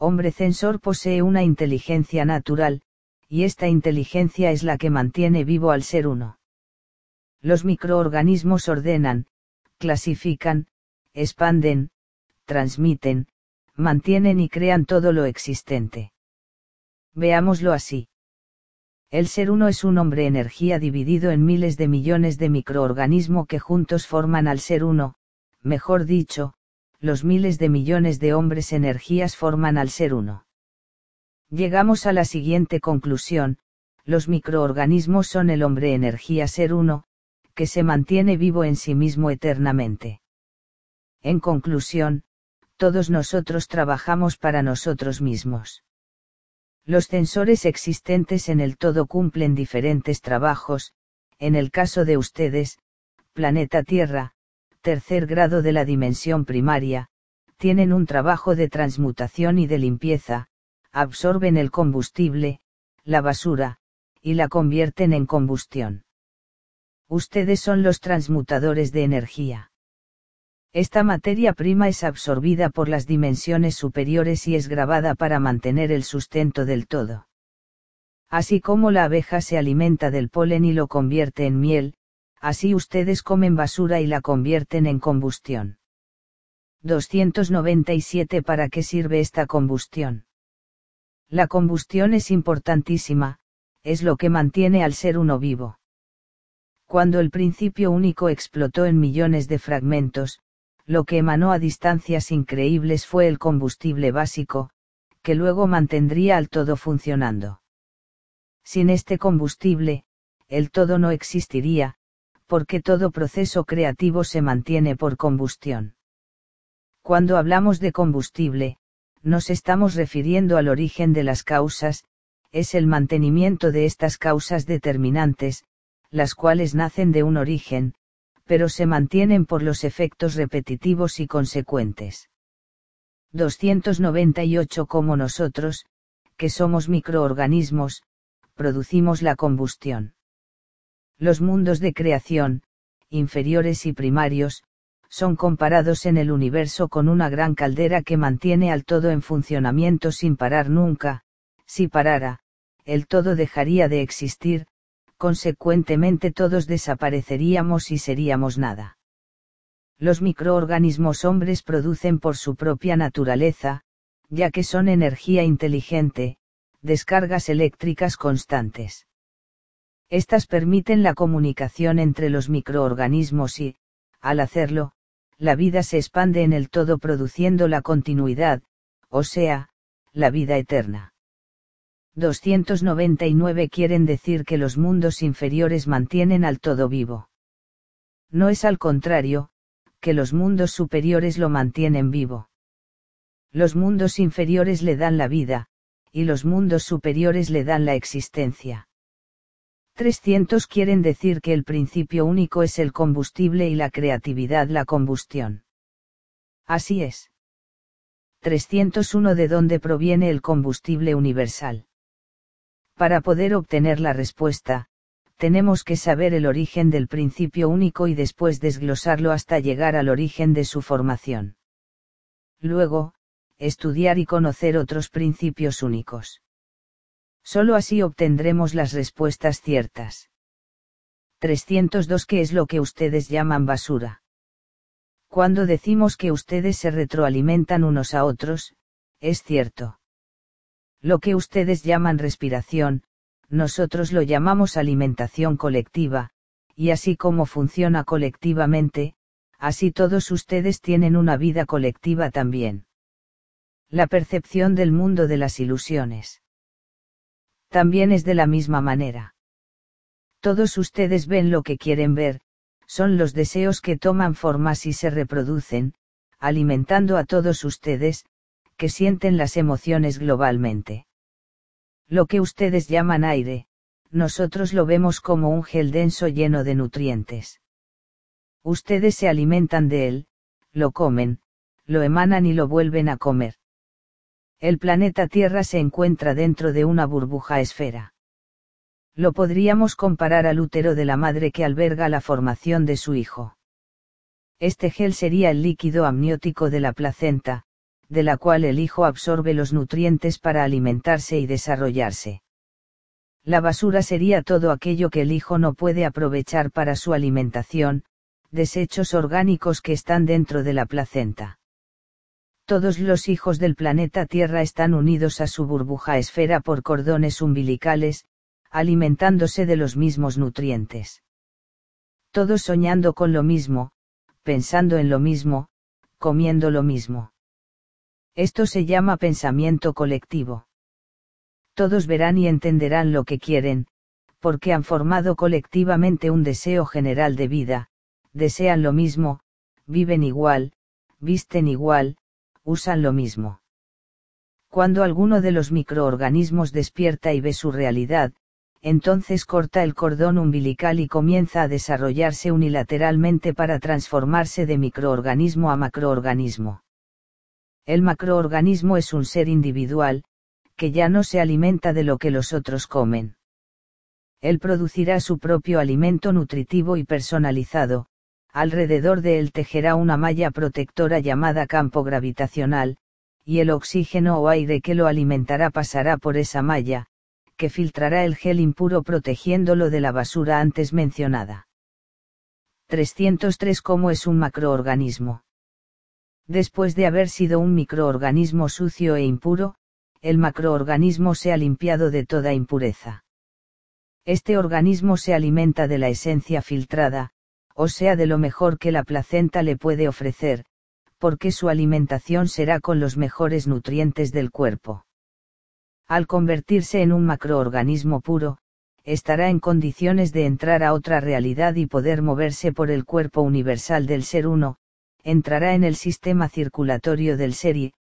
Hombre Censor posee una inteligencia natural, y esta inteligencia es la que mantiene vivo al ser uno. Los microorganismos ordenan, clasifican, expanden, transmiten, mantienen y crean todo lo existente. Veámoslo así. El ser uno es un hombre energía dividido en miles de millones de microorganismos que juntos forman al ser uno, mejor dicho, los miles de millones de hombres energías forman al ser uno. Llegamos a la siguiente conclusión, los microorganismos son el hombre energía ser uno, que se mantiene vivo en sí mismo eternamente. En conclusión, todos nosotros trabajamos para nosotros mismos. Los sensores existentes en el todo cumplen diferentes trabajos, en el caso de ustedes, planeta Tierra, tercer grado de la dimensión primaria, tienen un trabajo de transmutación y de limpieza, absorben el combustible, la basura, y la convierten en combustión. Ustedes son los transmutadores de energía. Esta materia prima es absorbida por las dimensiones superiores y es grabada para mantener el sustento del todo. Así como la abeja se alimenta del polen y lo convierte en miel, así ustedes comen basura y la convierten en combustión. 297 ¿Para qué sirve esta combustión? La combustión es importantísima, es lo que mantiene al ser uno vivo. Cuando el principio único explotó en millones de fragmentos, lo que emanó a distancias increíbles fue el combustible básico, que luego mantendría al todo funcionando. Sin este combustible, el todo no existiría, porque todo proceso creativo se mantiene por combustión. Cuando hablamos de combustible, nos estamos refiriendo al origen de las causas, es el mantenimiento de estas causas determinantes, las cuales nacen de un origen, pero se mantienen por los efectos repetitivos y consecuentes. 298 Como nosotros, que somos microorganismos, producimos la combustión. Los mundos de creación, inferiores y primarios, son comparados en el universo con una gran caldera que mantiene al todo en funcionamiento sin parar nunca, si parara, el todo dejaría de existir, consecuentemente todos desapareceríamos y seríamos nada. Los microorganismos hombres producen por su propia naturaleza, ya que son energía inteligente, descargas eléctricas constantes. Estas permiten la comunicación entre los microorganismos y, al hacerlo, la vida se expande en el todo produciendo la continuidad, o sea, la vida eterna. 299 quieren decir que los mundos inferiores mantienen al todo vivo. No es al contrario, que los mundos superiores lo mantienen vivo. Los mundos inferiores le dan la vida, y los mundos superiores le dan la existencia. 300 quieren decir que el principio único es el combustible y la creatividad la combustión. Así es. 301 ¿De dónde proviene el combustible universal? Para poder obtener la respuesta, tenemos que saber el origen del principio único y después desglosarlo hasta llegar al origen de su formación. Luego, estudiar y conocer otros principios únicos. Solo así obtendremos las respuestas ciertas. 302 ¿Qué es lo que ustedes llaman basura? Cuando decimos que ustedes se retroalimentan unos a otros, es cierto. Lo que ustedes llaman respiración, nosotros lo llamamos alimentación colectiva, y así como funciona colectivamente, así todos ustedes tienen una vida colectiva también. La percepción del mundo de las ilusiones también es de la misma manera. Todos ustedes ven lo que quieren ver, son los deseos que toman formas y se reproducen, alimentando a todos ustedes, que sienten las emociones globalmente. Lo que ustedes llaman aire, nosotros lo vemos como un gel denso lleno de nutrientes. Ustedes se alimentan de él, lo comen, lo emanan y lo vuelven a comer. El planeta Tierra se encuentra dentro de una burbuja esfera. Lo podríamos comparar al útero de la madre que alberga la formación de su hijo. Este gel sería el líquido amniótico de la placenta, de la cual el hijo absorbe los nutrientes para alimentarse y desarrollarse. La basura sería todo aquello que el hijo no puede aprovechar para su alimentación, desechos orgánicos que están dentro de la placenta. Todos los hijos del planeta Tierra están unidos a su burbuja esfera por cordones umbilicales, alimentándose de los mismos nutrientes. Todos soñando con lo mismo, pensando en lo mismo, comiendo lo mismo. Esto se llama pensamiento colectivo. Todos verán y entenderán lo que quieren, porque han formado colectivamente un deseo general de vida, desean lo mismo, viven igual, visten igual, usan lo mismo. Cuando alguno de los microorganismos despierta y ve su realidad, entonces corta el cordón umbilical y comienza a desarrollarse unilateralmente para transformarse de microorganismo a macroorganismo. El macroorganismo es un ser individual, que ya no se alimenta de lo que los otros comen. Él producirá su propio alimento nutritivo y personalizado, alrededor de él tejerá una malla protectora llamada campo gravitacional, y el oxígeno o aire que lo alimentará pasará por esa malla, que filtrará el gel impuro protegiéndolo de la basura antes mencionada. 303 ¿Cómo es un macroorganismo? Después de haber sido un microorganismo sucio e impuro, el macroorganismo se ha limpiado de toda impureza. Este organismo se alimenta de la esencia filtrada, o sea de lo mejor que la placenta le puede ofrecer, porque su alimentación será con los mejores nutrientes del cuerpo. Al convertirse en un macroorganismo puro, estará en condiciones de entrar a otra realidad y poder moverse por el cuerpo universal del ser uno, entrará en el sistema circulatorio del ser y,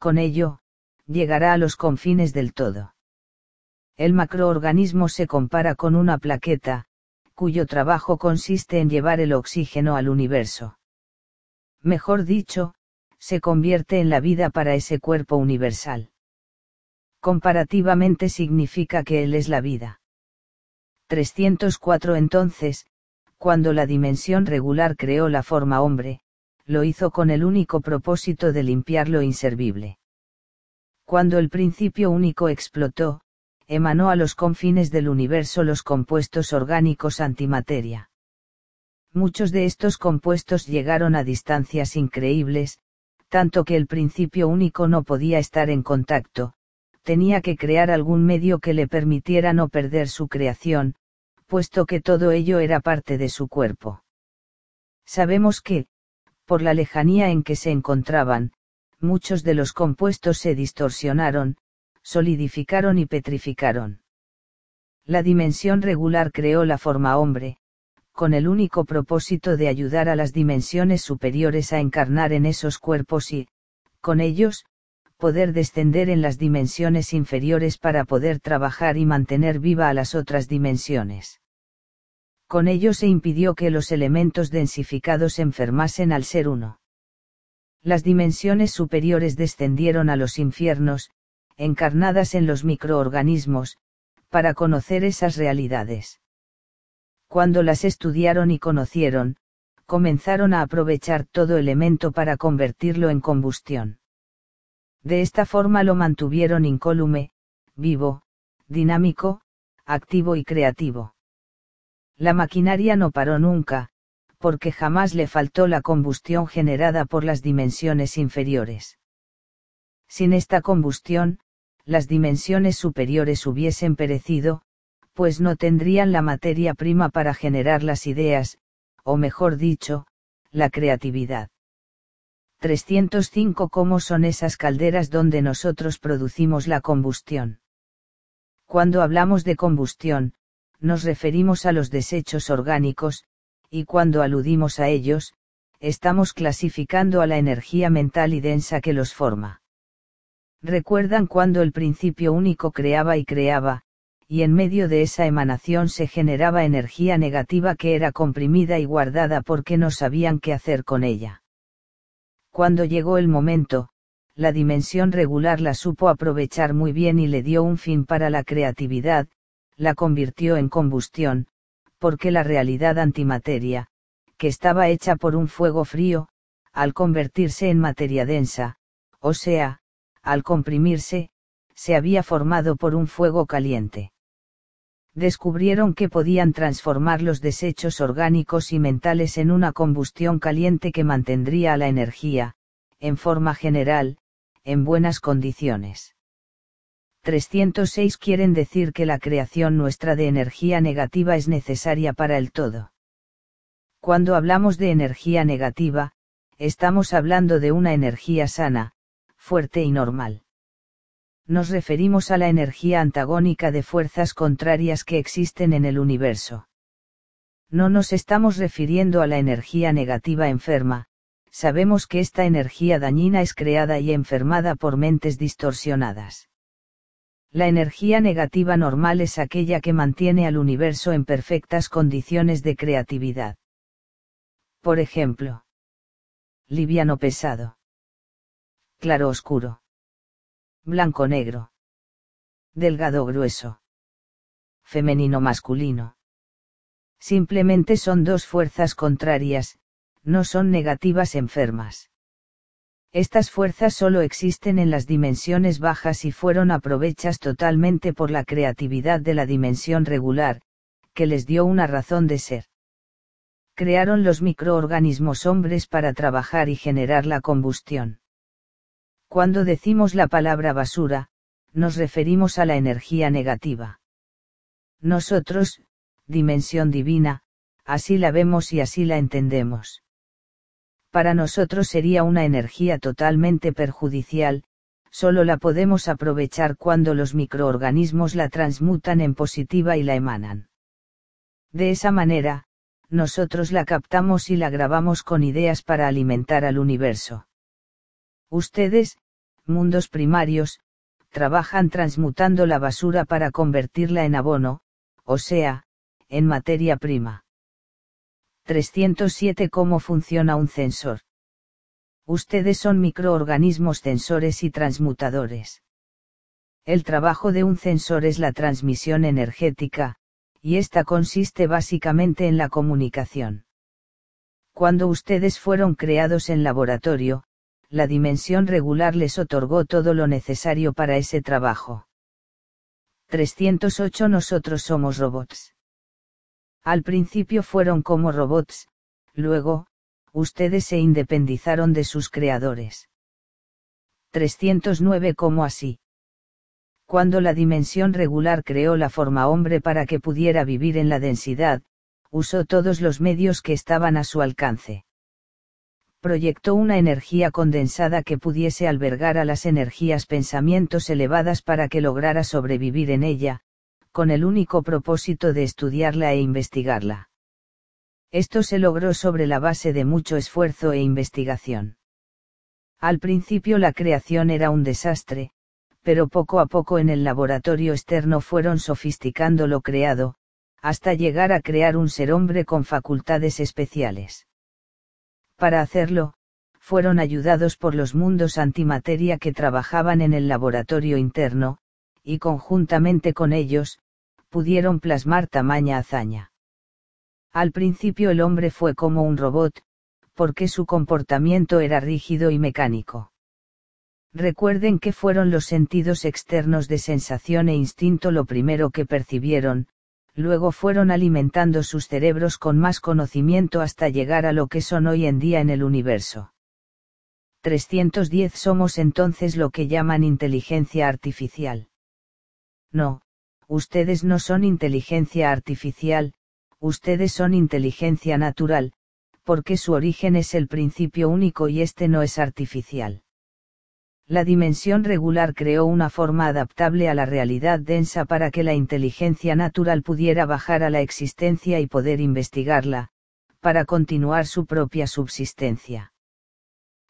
con ello, llegará a los confines del todo. El macroorganismo se compara con una plaqueta, cuyo trabajo consiste en llevar el oxígeno al universo. Mejor dicho, se convierte en la vida para ese cuerpo universal. Comparativamente significa que Él es la vida. 304 Entonces, cuando la dimensión regular creó la forma hombre, lo hizo con el único propósito de limpiar lo inservible. Cuando el principio único explotó, emanó a los confines del universo los compuestos orgánicos antimateria. Muchos de estos compuestos llegaron a distancias increíbles, tanto que el principio único no podía estar en contacto, tenía que crear algún medio que le permitiera no perder su creación, puesto que todo ello era parte de su cuerpo. Sabemos que, por la lejanía en que se encontraban, muchos de los compuestos se distorsionaron, solidificaron y petrificaron. La dimensión regular creó la forma hombre, con el único propósito de ayudar a las dimensiones superiores a encarnar en esos cuerpos y, con ellos, poder descender en las dimensiones inferiores para poder trabajar y mantener viva a las otras dimensiones. Con ello se impidió que los elementos densificados enfermasen al ser uno. Las dimensiones superiores descendieron a los infiernos, encarnadas en los microorganismos, para conocer esas realidades. Cuando las estudiaron y conocieron, comenzaron a aprovechar todo elemento para convertirlo en combustión. De esta forma lo mantuvieron incólume, vivo, dinámico, activo y creativo. La maquinaria no paró nunca, porque jamás le faltó la combustión generada por las dimensiones inferiores. Sin esta combustión, las dimensiones superiores hubiesen perecido, pues no tendrían la materia prima para generar las ideas, o mejor dicho, la creatividad. 305 ¿Cómo son esas calderas donde nosotros producimos la combustión? Cuando hablamos de combustión, nos referimos a los desechos orgánicos, y cuando aludimos a ellos, estamos clasificando a la energía mental y densa que los forma. Recuerdan cuando el principio único creaba y creaba, y en medio de esa emanación se generaba energía negativa que era comprimida y guardada porque no sabían qué hacer con ella. Cuando llegó el momento, la dimensión regular la supo aprovechar muy bien y le dio un fin para la creatividad, la convirtió en combustión, porque la realidad antimateria, que estaba hecha por un fuego frío, al convertirse en materia densa, o sea, al comprimirse, se había formado por un fuego caliente descubrieron que podían transformar los desechos orgánicos y mentales en una combustión caliente que mantendría a la energía, en forma general, en buenas condiciones. 306 quieren decir que la creación nuestra de energía negativa es necesaria para el todo. Cuando hablamos de energía negativa, estamos hablando de una energía sana, fuerte y normal nos referimos a la energía antagónica de fuerzas contrarias que existen en el universo. No nos estamos refiriendo a la energía negativa enferma, sabemos que esta energía dañina es creada y enfermada por mentes distorsionadas. La energía negativa normal es aquella que mantiene al universo en perfectas condiciones de creatividad. Por ejemplo, liviano pesado, claro oscuro blanco negro. Delgado grueso. Femenino masculino. Simplemente son dos fuerzas contrarias, no son negativas enfermas. Estas fuerzas solo existen en las dimensiones bajas y fueron aprovechas totalmente por la creatividad de la dimensión regular, que les dio una razón de ser. Crearon los microorganismos hombres para trabajar y generar la combustión. Cuando decimos la palabra basura, nos referimos a la energía negativa. Nosotros, dimensión divina, así la vemos y así la entendemos. Para nosotros sería una energía totalmente perjudicial, solo la podemos aprovechar cuando los microorganismos la transmutan en positiva y la emanan. De esa manera, nosotros la captamos y la grabamos con ideas para alimentar al universo. Ustedes, mundos primarios, trabajan transmutando la basura para convertirla en abono, o sea, en materia prima. 307 ¿Cómo funciona un sensor? Ustedes son microorganismos sensores y transmutadores. El trabajo de un sensor es la transmisión energética, y esta consiste básicamente en la comunicación. Cuando ustedes fueron creados en laboratorio, la dimensión regular les otorgó todo lo necesario para ese trabajo. 308 Nosotros somos robots. Al principio fueron como robots, luego, ustedes se independizaron de sus creadores. 309 ¿Cómo así? Cuando la dimensión regular creó la forma hombre para que pudiera vivir en la densidad, usó todos los medios que estaban a su alcance proyectó una energía condensada que pudiese albergar a las energías pensamientos elevadas para que lograra sobrevivir en ella, con el único propósito de estudiarla e investigarla. Esto se logró sobre la base de mucho esfuerzo e investigación. Al principio la creación era un desastre, pero poco a poco en el laboratorio externo fueron sofisticando lo creado, hasta llegar a crear un ser hombre con facultades especiales. Para hacerlo, fueron ayudados por los mundos antimateria que trabajaban en el laboratorio interno, y conjuntamente con ellos, pudieron plasmar tamaña hazaña. Al principio el hombre fue como un robot, porque su comportamiento era rígido y mecánico. Recuerden que fueron los sentidos externos de sensación e instinto lo primero que percibieron, luego fueron alimentando sus cerebros con más conocimiento hasta llegar a lo que son hoy en día en el universo. 310 somos entonces lo que llaman inteligencia artificial. No, ustedes no son inteligencia artificial, ustedes son inteligencia natural, porque su origen es el principio único y este no es artificial. La dimensión regular creó una forma adaptable a la realidad densa para que la inteligencia natural pudiera bajar a la existencia y poder investigarla, para continuar su propia subsistencia.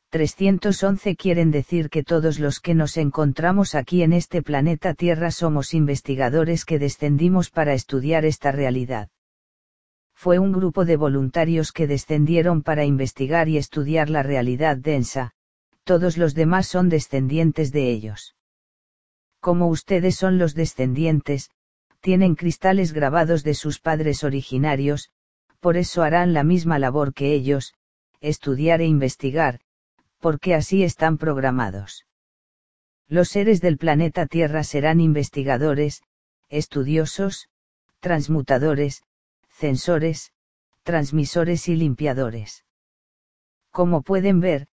311 quieren decir que todos los que nos encontramos aquí en este planeta Tierra somos investigadores que descendimos para estudiar esta realidad. Fue un grupo de voluntarios que descendieron para investigar y estudiar la realidad densa, todos los demás son descendientes de ellos. Como ustedes son los descendientes, tienen cristales grabados de sus padres originarios, por eso harán la misma labor que ellos, estudiar e investigar, porque así están programados. Los seres del planeta Tierra serán investigadores, estudiosos, transmutadores, censores, transmisores y limpiadores. Como pueden ver,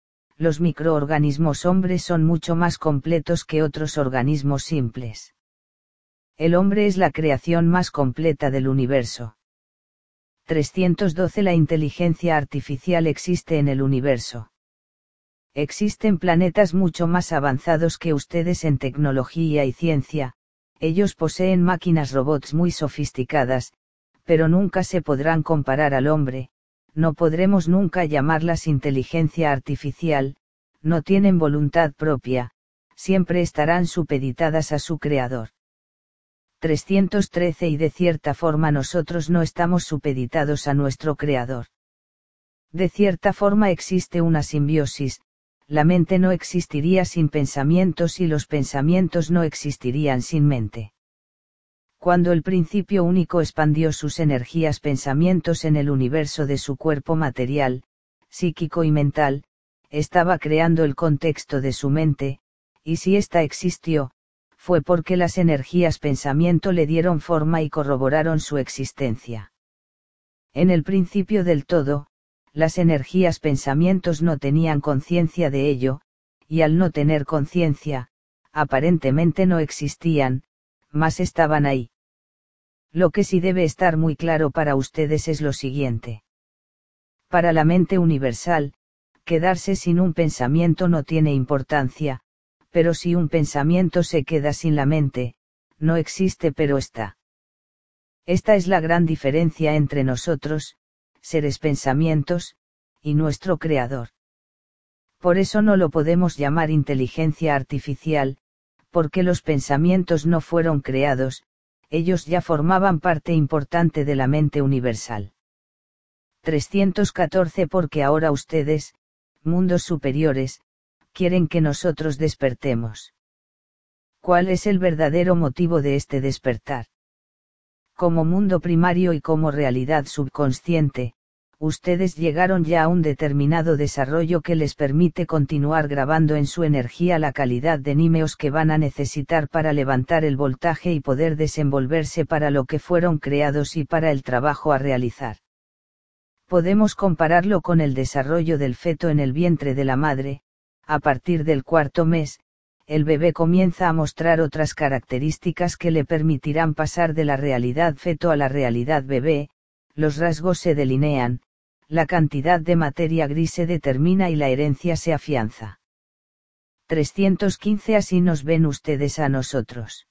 los microorganismos hombres son mucho más completos que otros organismos simples. El hombre es la creación más completa del universo. 312 La inteligencia artificial existe en el universo. Existen planetas mucho más avanzados que ustedes en tecnología y ciencia, ellos poseen máquinas robots muy sofisticadas, pero nunca se podrán comparar al hombre, no podremos nunca llamarlas inteligencia artificial, no tienen voluntad propia, siempre estarán supeditadas a su creador. 313 Y de cierta forma nosotros no estamos supeditados a nuestro creador. De cierta forma existe una simbiosis, la mente no existiría sin pensamientos y los pensamientos no existirían sin mente. Cuando el principio único expandió sus energías pensamientos en el universo de su cuerpo material, psíquico y mental, estaba creando el contexto de su mente, y si ésta existió, fue porque las energías pensamiento le dieron forma y corroboraron su existencia. En el principio del todo, las energías pensamientos no tenían conciencia de ello, y al no tener conciencia, aparentemente no existían, mas estaban ahí. Lo que sí debe estar muy claro para ustedes es lo siguiente. Para la mente universal, quedarse sin un pensamiento no tiene importancia, pero si un pensamiento se queda sin la mente, no existe pero está. Esta es la gran diferencia entre nosotros, seres pensamientos, y nuestro Creador. Por eso no lo podemos llamar inteligencia artificial, porque los pensamientos no fueron creados, ellos ya formaban parte importante de la mente universal. 314 Porque ahora ustedes, mundos superiores, quieren que nosotros despertemos. ¿Cuál es el verdadero motivo de este despertar? como mundo primario y como realidad subconsciente, ustedes llegaron ya a un determinado desarrollo que les permite continuar grabando en su energía la calidad de nímeos que van a necesitar para levantar el voltaje y poder desenvolverse para lo que fueron creados y para el trabajo a realizar. Podemos compararlo con el desarrollo del feto en el vientre de la madre, a partir del cuarto mes, el bebé comienza a mostrar otras características que le permitirán pasar de la realidad feto a la realidad bebé, los rasgos se delinean, la cantidad de materia gris se determina y la herencia se afianza. 315 Así nos ven ustedes a nosotros.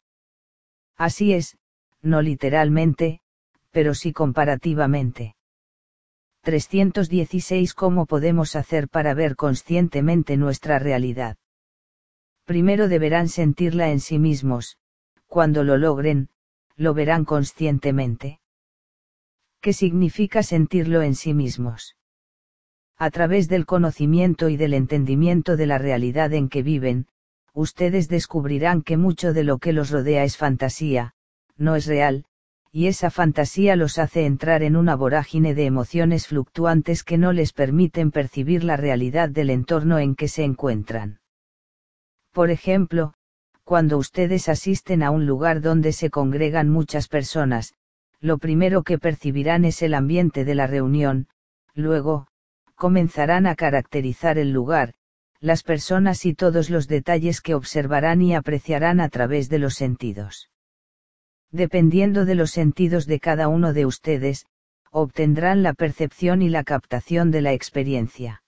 Así es, no literalmente, pero sí comparativamente. 316 ¿Cómo podemos hacer para ver conscientemente nuestra realidad? primero deberán sentirla en sí mismos, cuando lo logren, lo verán conscientemente. ¿Qué significa sentirlo en sí mismos? A través del conocimiento y del entendimiento de la realidad en que viven, ustedes descubrirán que mucho de lo que los rodea es fantasía, no es real, y esa fantasía los hace entrar en una vorágine de emociones fluctuantes que no les permiten percibir la realidad del entorno en que se encuentran. Por ejemplo, cuando ustedes asisten a un lugar donde se congregan muchas personas, lo primero que percibirán es el ambiente de la reunión, luego, comenzarán a caracterizar el lugar, las personas y todos los detalles que observarán y apreciarán a través de los sentidos. Dependiendo de los sentidos de cada uno de ustedes, obtendrán la percepción y la captación de la experiencia.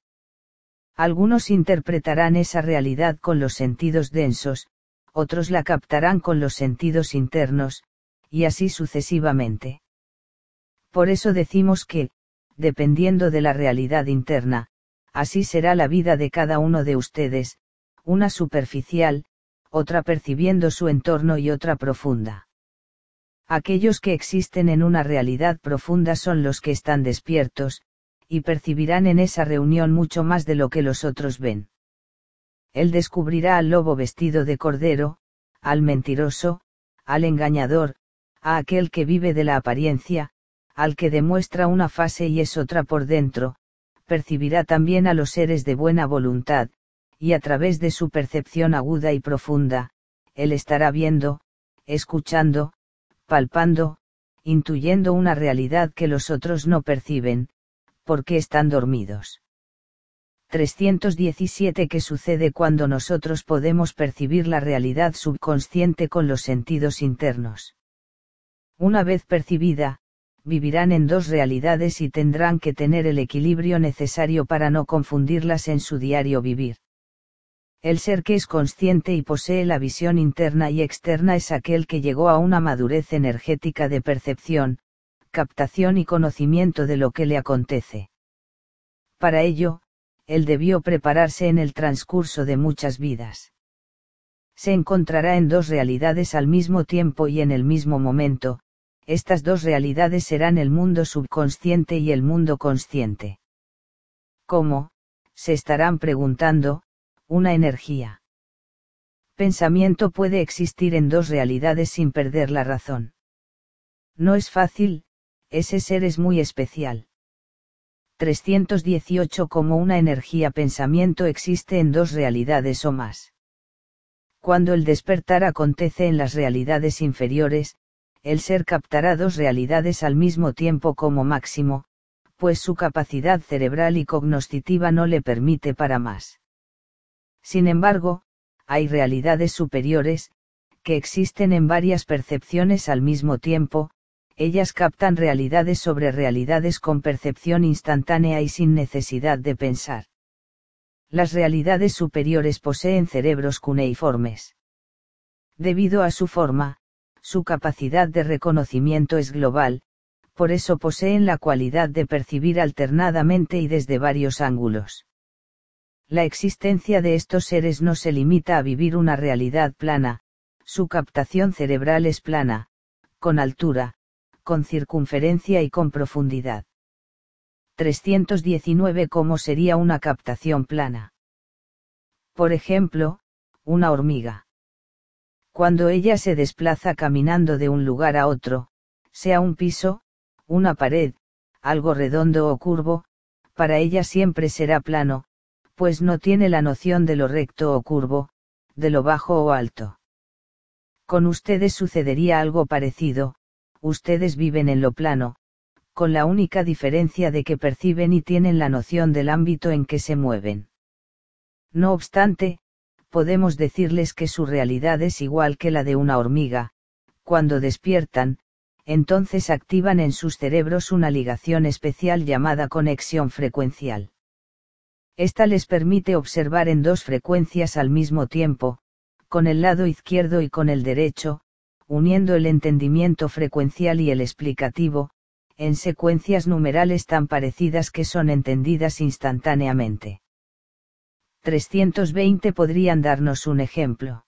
Algunos interpretarán esa realidad con los sentidos densos, otros la captarán con los sentidos internos, y así sucesivamente. Por eso decimos que, dependiendo de la realidad interna, así será la vida de cada uno de ustedes, una superficial, otra percibiendo su entorno y otra profunda. Aquellos que existen en una realidad profunda son los que están despiertos, y percibirán en esa reunión mucho más de lo que los otros ven. Él descubrirá al lobo vestido de cordero, al mentiroso, al engañador, a aquel que vive de la apariencia, al que demuestra una fase y es otra por dentro, percibirá también a los seres de buena voluntad, y a través de su percepción aguda y profunda, él estará viendo, escuchando, palpando, intuyendo una realidad que los otros no perciben, porque están dormidos. 317 ¿Qué sucede cuando nosotros podemos percibir la realidad subconsciente con los sentidos internos? Una vez percibida, vivirán en dos realidades y tendrán que tener el equilibrio necesario para no confundirlas en su diario vivir. El ser que es consciente y posee la visión interna y externa es aquel que llegó a una madurez energética de percepción, captación y conocimiento de lo que le acontece. Para ello, él debió prepararse en el transcurso de muchas vidas. Se encontrará en dos realidades al mismo tiempo y en el mismo momento, estas dos realidades serán el mundo subconsciente y el mundo consciente. ¿Cómo? Se estarán preguntando, una energía. Pensamiento puede existir en dos realidades sin perder la razón. No es fácil, ese ser es muy especial. 318 Como una energía pensamiento existe en dos realidades o más. Cuando el despertar acontece en las realidades inferiores, el ser captará dos realidades al mismo tiempo como máximo, pues su capacidad cerebral y cognoscitiva no le permite para más. Sin embargo, hay realidades superiores, que existen en varias percepciones al mismo tiempo, ellas captan realidades sobre realidades con percepción instantánea y sin necesidad de pensar. Las realidades superiores poseen cerebros cuneiformes. Debido a su forma, su capacidad de reconocimiento es global, por eso poseen la cualidad de percibir alternadamente y desde varios ángulos la existencia de estos seres no se limita a vivir una realidad plana, su captación cerebral es plana, con altura, con circunferencia y con profundidad. 319 ¿Cómo sería una captación plana? Por ejemplo, una hormiga. Cuando ella se desplaza caminando de un lugar a otro, sea un piso, una pared, algo redondo o curvo, para ella siempre será plano, pues no tiene la noción de lo recto o curvo, de lo bajo o alto. Con ustedes sucedería algo parecido, ustedes viven en lo plano, con la única diferencia de que perciben y tienen la noción del ámbito en que se mueven. No obstante, podemos decirles que su realidad es igual que la de una hormiga, cuando despiertan, entonces activan en sus cerebros una ligación especial llamada conexión frecuencial. Esta les permite observar en dos frecuencias al mismo tiempo, con el lado izquierdo y con el derecho, uniendo el entendimiento frecuencial y el explicativo, en secuencias numerales tan parecidas que son entendidas instantáneamente. 320 podrían darnos un ejemplo.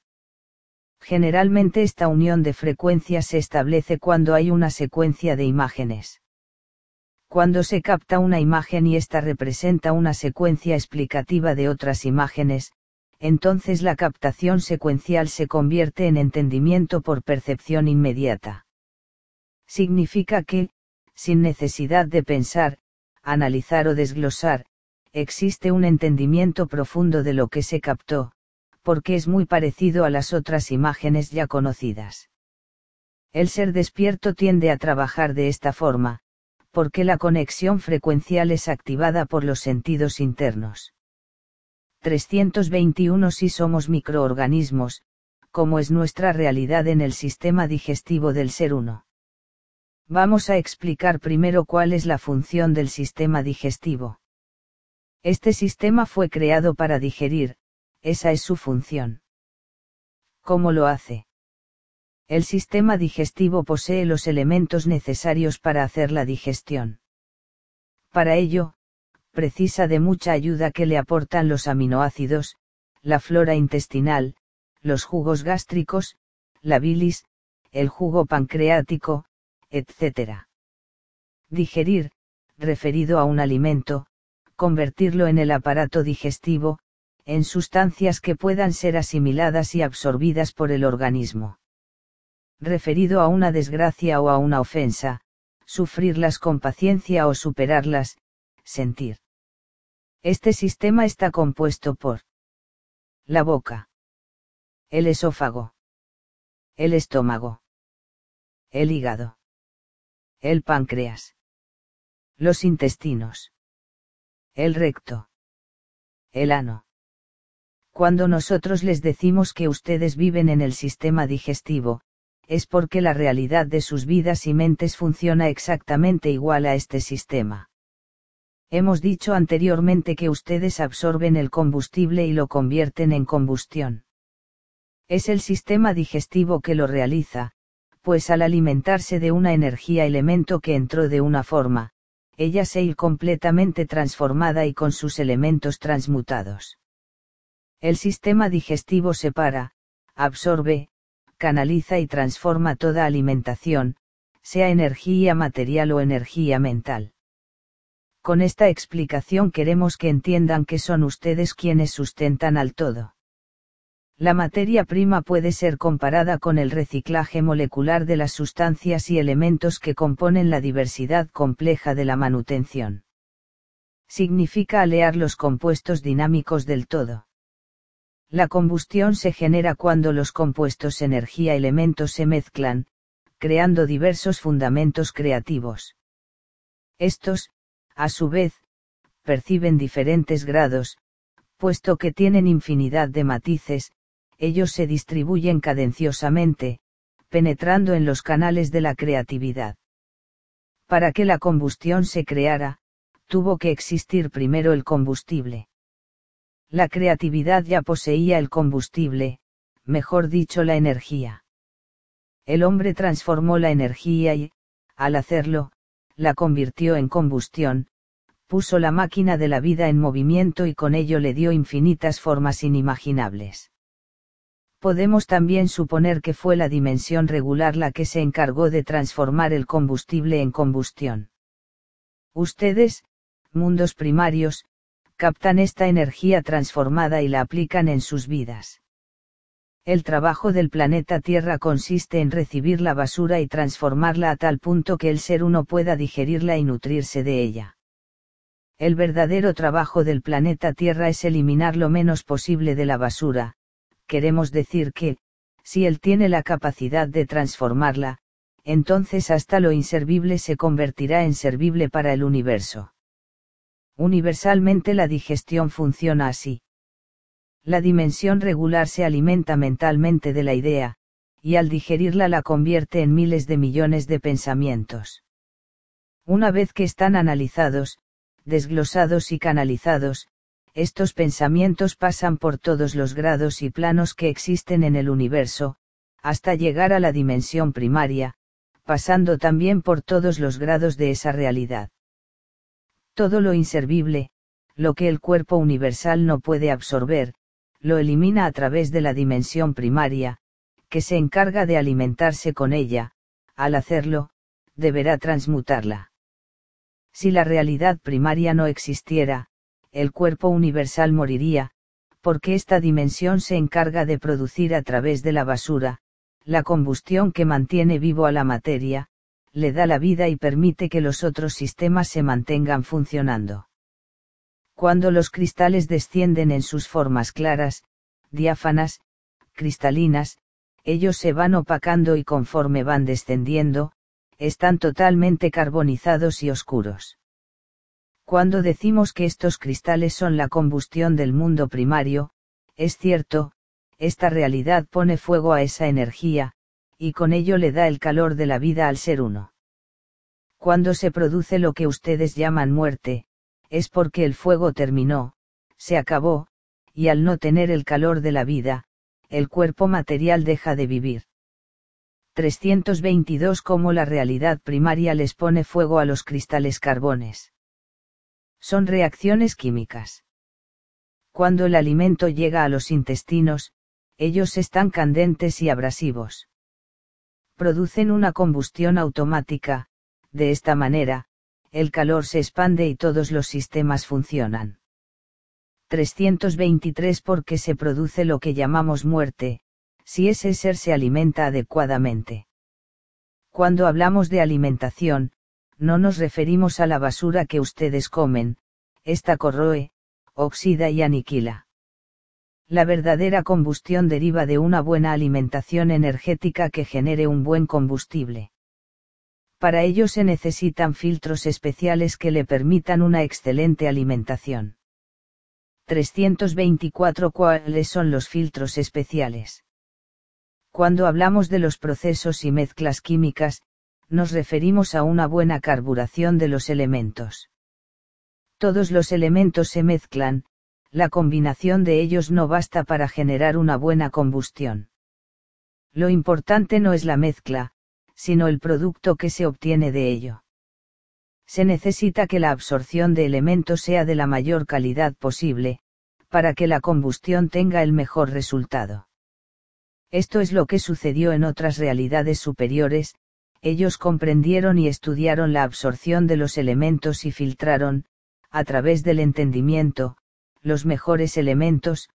Generalmente esta unión de frecuencias se establece cuando hay una secuencia de imágenes. Cuando se capta una imagen y esta representa una secuencia explicativa de otras imágenes, entonces la captación secuencial se convierte en entendimiento por percepción inmediata. Significa que, sin necesidad de pensar, analizar o desglosar, existe un entendimiento profundo de lo que se captó, porque es muy parecido a las otras imágenes ya conocidas. El ser despierto tiende a trabajar de esta forma, porque la conexión frecuencial es activada por los sentidos internos. 321 Si somos microorganismos, como es nuestra realidad en el sistema digestivo del ser uno. Vamos a explicar primero cuál es la función del sistema digestivo. Este sistema fue creado para digerir, esa es su función. ¿Cómo lo hace? El sistema digestivo posee los elementos necesarios para hacer la digestión. Para ello, precisa de mucha ayuda que le aportan los aminoácidos, la flora intestinal, los jugos gástricos, la bilis, el jugo pancreático, etc. Digerir, referido a un alimento, convertirlo en el aparato digestivo, en sustancias que puedan ser asimiladas y absorbidas por el organismo. Referido a una desgracia o a una ofensa, sufrirlas con paciencia o superarlas, sentir. Este sistema está compuesto por la boca, el esófago, el estómago, el hígado, el páncreas, los intestinos, el recto, el ano. Cuando nosotros les decimos que ustedes viven en el sistema digestivo, es porque la realidad de sus vidas y mentes funciona exactamente igual a este sistema. Hemos dicho anteriormente que ustedes absorben el combustible y lo convierten en combustión. Es el sistema digestivo que lo realiza, pues al alimentarse de una energía elemento que entró de una forma, ella se ir completamente transformada y con sus elementos transmutados. El sistema digestivo separa, absorbe, canaliza y transforma toda alimentación, sea energía material o energía mental. Con esta explicación queremos que entiendan que son ustedes quienes sustentan al todo. La materia prima puede ser comparada con el reciclaje molecular de las sustancias y elementos que componen la diversidad compleja de la manutención. Significa alear los compuestos dinámicos del todo. La combustión se genera cuando los compuestos energía-elementos se mezclan, creando diversos fundamentos creativos. Estos, a su vez, perciben diferentes grados, puesto que tienen infinidad de matices, ellos se distribuyen cadenciosamente, penetrando en los canales de la creatividad. Para que la combustión se creara, tuvo que existir primero el combustible. La creatividad ya poseía el combustible, mejor dicho la energía. El hombre transformó la energía y, al hacerlo, la convirtió en combustión, puso la máquina de la vida en movimiento y con ello le dio infinitas formas inimaginables. Podemos también suponer que fue la dimensión regular la que se encargó de transformar el combustible en combustión. Ustedes, mundos primarios, captan esta energía transformada y la aplican en sus vidas. El trabajo del planeta Tierra consiste en recibir la basura y transformarla a tal punto que el ser uno pueda digerirla y nutrirse de ella. El verdadero trabajo del planeta Tierra es eliminar lo menos posible de la basura, queremos decir que, si él tiene la capacidad de transformarla, entonces hasta lo inservible se convertirá en servible para el universo. Universalmente la digestión funciona así. La dimensión regular se alimenta mentalmente de la idea, y al digerirla la convierte en miles de millones de pensamientos. Una vez que están analizados, desglosados y canalizados, estos pensamientos pasan por todos los grados y planos que existen en el universo, hasta llegar a la dimensión primaria, pasando también por todos los grados de esa realidad. Todo lo inservible, lo que el cuerpo universal no puede absorber, lo elimina a través de la dimensión primaria, que se encarga de alimentarse con ella, al hacerlo, deberá transmutarla. Si la realidad primaria no existiera, el cuerpo universal moriría, porque esta dimensión se encarga de producir a través de la basura, la combustión que mantiene vivo a la materia, le da la vida y permite que los otros sistemas se mantengan funcionando. Cuando los cristales descienden en sus formas claras, diáfanas, cristalinas, ellos se van opacando y conforme van descendiendo, están totalmente carbonizados y oscuros. Cuando decimos que estos cristales son la combustión del mundo primario, es cierto, esta realidad pone fuego a esa energía, y con ello le da el calor de la vida al ser uno. Cuando se produce lo que ustedes llaman muerte, es porque el fuego terminó, se acabó, y al no tener el calor de la vida, el cuerpo material deja de vivir. 322 Cómo la realidad primaria les pone fuego a los cristales carbones. Son reacciones químicas. Cuando el alimento llega a los intestinos, ellos están candentes y abrasivos. Producen una combustión automática, de esta manera, el calor se expande y todos los sistemas funcionan. 323 Porque se produce lo que llamamos muerte, si ese ser se alimenta adecuadamente. Cuando hablamos de alimentación, no nos referimos a la basura que ustedes comen, esta corroe, oxida y aniquila. La verdadera combustión deriva de una buena alimentación energética que genere un buen combustible. Para ello se necesitan filtros especiales que le permitan una excelente alimentación. 324 ¿Cuáles son los filtros especiales? Cuando hablamos de los procesos y mezclas químicas, nos referimos a una buena carburación de los elementos. Todos los elementos se mezclan, la combinación de ellos no basta para generar una buena combustión. Lo importante no es la mezcla, sino el producto que se obtiene de ello. Se necesita que la absorción de elementos sea de la mayor calidad posible, para que la combustión tenga el mejor resultado. Esto es lo que sucedió en otras realidades superiores, ellos comprendieron y estudiaron la absorción de los elementos y filtraron, a través del entendimiento, los mejores elementos,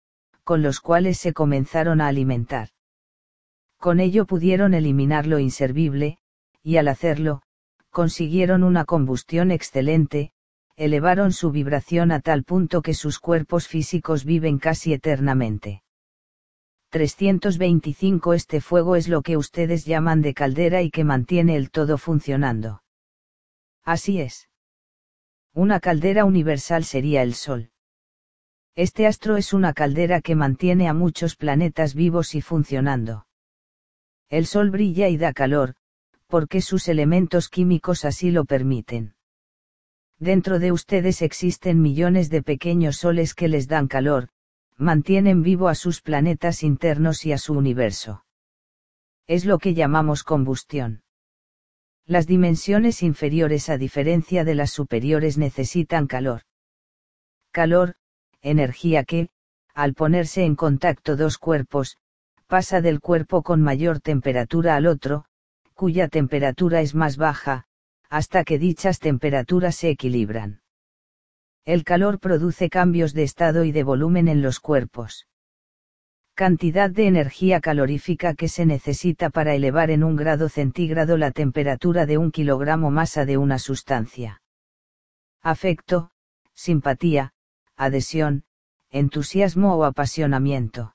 con los cuales se comenzaron a alimentar. Con ello pudieron eliminar lo inservible, y al hacerlo, consiguieron una combustión excelente, elevaron su vibración a tal punto que sus cuerpos físicos viven casi eternamente. 325 Este fuego es lo que ustedes llaman de caldera y que mantiene el todo funcionando. Así es. Una caldera universal sería el Sol. Este astro es una caldera que mantiene a muchos planetas vivos y funcionando. El Sol brilla y da calor, porque sus elementos químicos así lo permiten. Dentro de ustedes existen millones de pequeños soles que les dan calor, mantienen vivo a sus planetas internos y a su universo. Es lo que llamamos combustión. Las dimensiones inferiores a diferencia de las superiores necesitan calor. Calor, energía que, al ponerse en contacto dos cuerpos, pasa del cuerpo con mayor temperatura al otro, cuya temperatura es más baja, hasta que dichas temperaturas se equilibran. El calor produce cambios de estado y de volumen en los cuerpos. Cantidad de energía calorífica que se necesita para elevar en un grado centígrado la temperatura de un kilogramo masa de una sustancia. Afecto, simpatía, adhesión, entusiasmo o apasionamiento.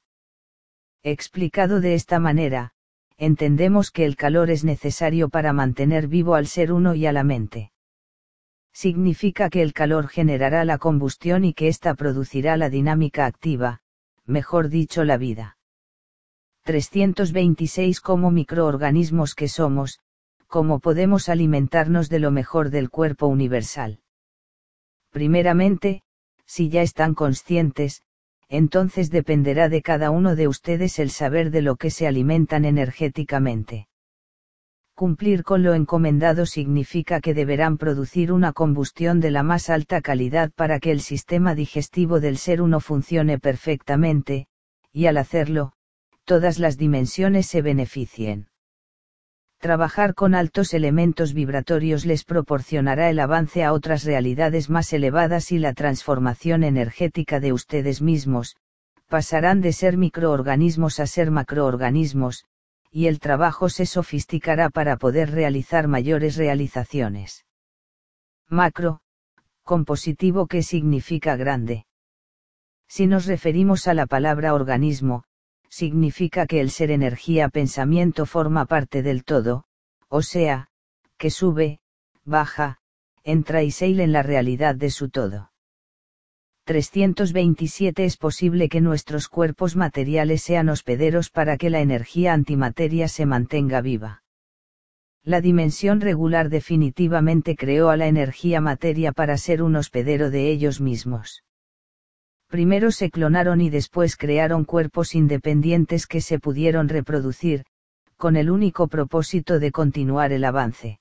Explicado de esta manera, entendemos que el calor es necesario para mantener vivo al ser uno y a la mente significa que el calor generará la combustión y que ésta producirá la dinámica activa, mejor dicho la vida. 326 Como microorganismos que somos, ¿cómo podemos alimentarnos de lo mejor del cuerpo universal? Primeramente, si ya están conscientes, entonces dependerá de cada uno de ustedes el saber de lo que se alimentan energéticamente. Cumplir con lo encomendado significa que deberán producir una combustión de la más alta calidad para que el sistema digestivo del ser uno funcione perfectamente, y al hacerlo, todas las dimensiones se beneficien. Trabajar con altos elementos vibratorios les proporcionará el avance a otras realidades más elevadas y la transformación energética de ustedes mismos, pasarán de ser microorganismos a ser macroorganismos, y el trabajo se sofisticará para poder realizar mayores realizaciones. Macro, compositivo que significa grande. Si nos referimos a la palabra organismo, significa que el ser energía pensamiento forma parte del todo, o sea, que sube, baja, entra y sale en la realidad de su todo. 327 es posible que nuestros cuerpos materiales sean hospederos para que la energía antimateria se mantenga viva. La dimensión regular definitivamente creó a la energía materia para ser un hospedero de ellos mismos. Primero se clonaron y después crearon cuerpos independientes que se pudieron reproducir, con el único propósito de continuar el avance.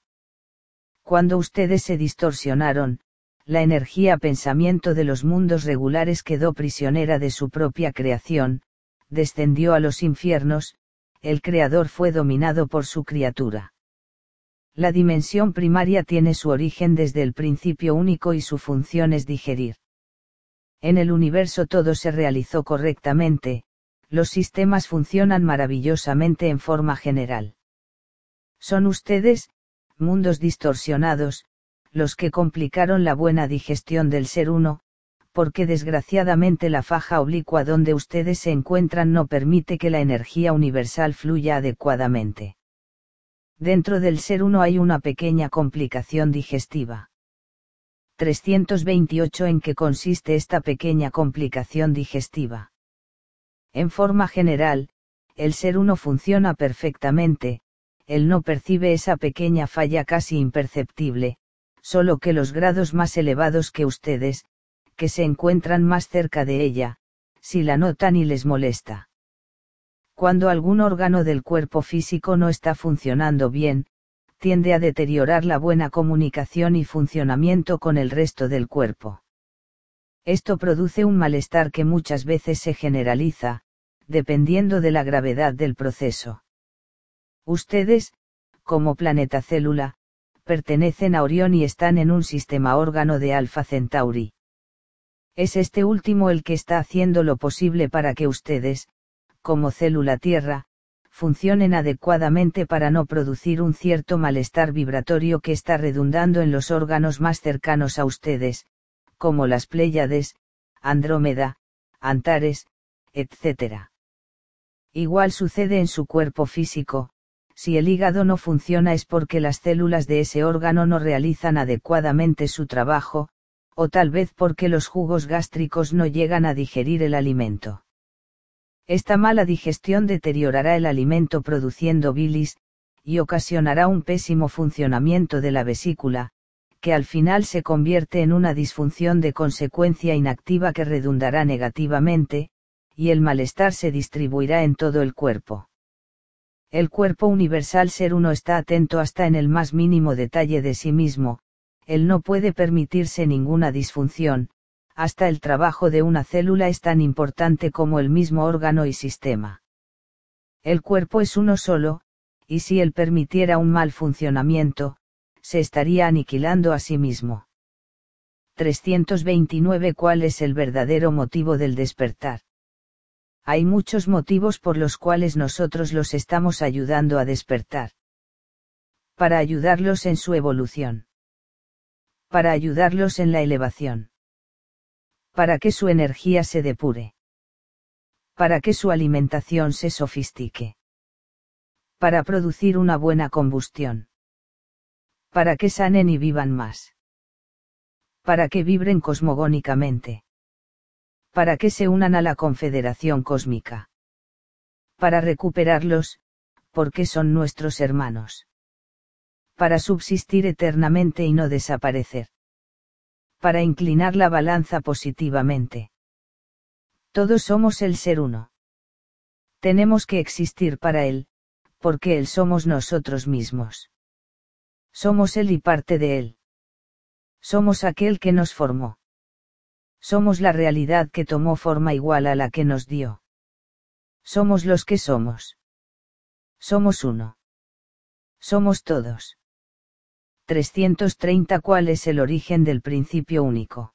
Cuando ustedes se distorsionaron, la energía pensamiento de los mundos regulares quedó prisionera de su propia creación, descendió a los infiernos, el creador fue dominado por su criatura. La dimensión primaria tiene su origen desde el principio único y su función es digerir. En el universo todo se realizó correctamente, los sistemas funcionan maravillosamente en forma general. Son ustedes, mundos distorsionados, los que complicaron la buena digestión del ser uno, porque desgraciadamente la faja oblicua donde ustedes se encuentran no permite que la energía universal fluya adecuadamente. Dentro del ser uno hay una pequeña complicación digestiva. 328 ¿En qué consiste esta pequeña complicación digestiva? En forma general, el ser uno funciona perfectamente, él no percibe esa pequeña falla casi imperceptible, solo que los grados más elevados que ustedes, que se encuentran más cerca de ella, si la notan y les molesta. Cuando algún órgano del cuerpo físico no está funcionando bien, tiende a deteriorar la buena comunicación y funcionamiento con el resto del cuerpo. Esto produce un malestar que muchas veces se generaliza, dependiendo de la gravedad del proceso. Ustedes, como planeta célula, pertenecen a Orión y están en un sistema órgano de Alpha Centauri. Es este último el que está haciendo lo posible para que ustedes, como célula Tierra, funcionen adecuadamente para no producir un cierto malestar vibratorio que está redundando en los órganos más cercanos a ustedes, como las Pléyades, Andrómeda, Antares, etc. Igual sucede en su cuerpo físico, si el hígado no funciona es porque las células de ese órgano no realizan adecuadamente su trabajo, o tal vez porque los jugos gástricos no llegan a digerir el alimento. Esta mala digestión deteriorará el alimento produciendo bilis, y ocasionará un pésimo funcionamiento de la vesícula, que al final se convierte en una disfunción de consecuencia inactiva que redundará negativamente, y el malestar se distribuirá en todo el cuerpo. El cuerpo universal ser uno está atento hasta en el más mínimo detalle de sí mismo, él no puede permitirse ninguna disfunción, hasta el trabajo de una célula es tan importante como el mismo órgano y sistema. El cuerpo es uno solo, y si él permitiera un mal funcionamiento, se estaría aniquilando a sí mismo. 329 ¿Cuál es el verdadero motivo del despertar? Hay muchos motivos por los cuales nosotros los estamos ayudando a despertar. Para ayudarlos en su evolución. Para ayudarlos en la elevación. Para que su energía se depure. Para que su alimentación se sofistique. Para producir una buena combustión. Para que sanen y vivan más. Para que vibren cosmogónicamente para que se unan a la Confederación Cósmica. Para recuperarlos, porque son nuestros hermanos. Para subsistir eternamente y no desaparecer. Para inclinar la balanza positivamente. Todos somos el ser uno. Tenemos que existir para Él, porque Él somos nosotros mismos. Somos Él y parte de Él. Somos aquel que nos formó somos la realidad que tomó forma igual a la que nos dio. Somos los que somos. Somos uno. Somos todos. 330 ¿Cuál es el origen del principio único?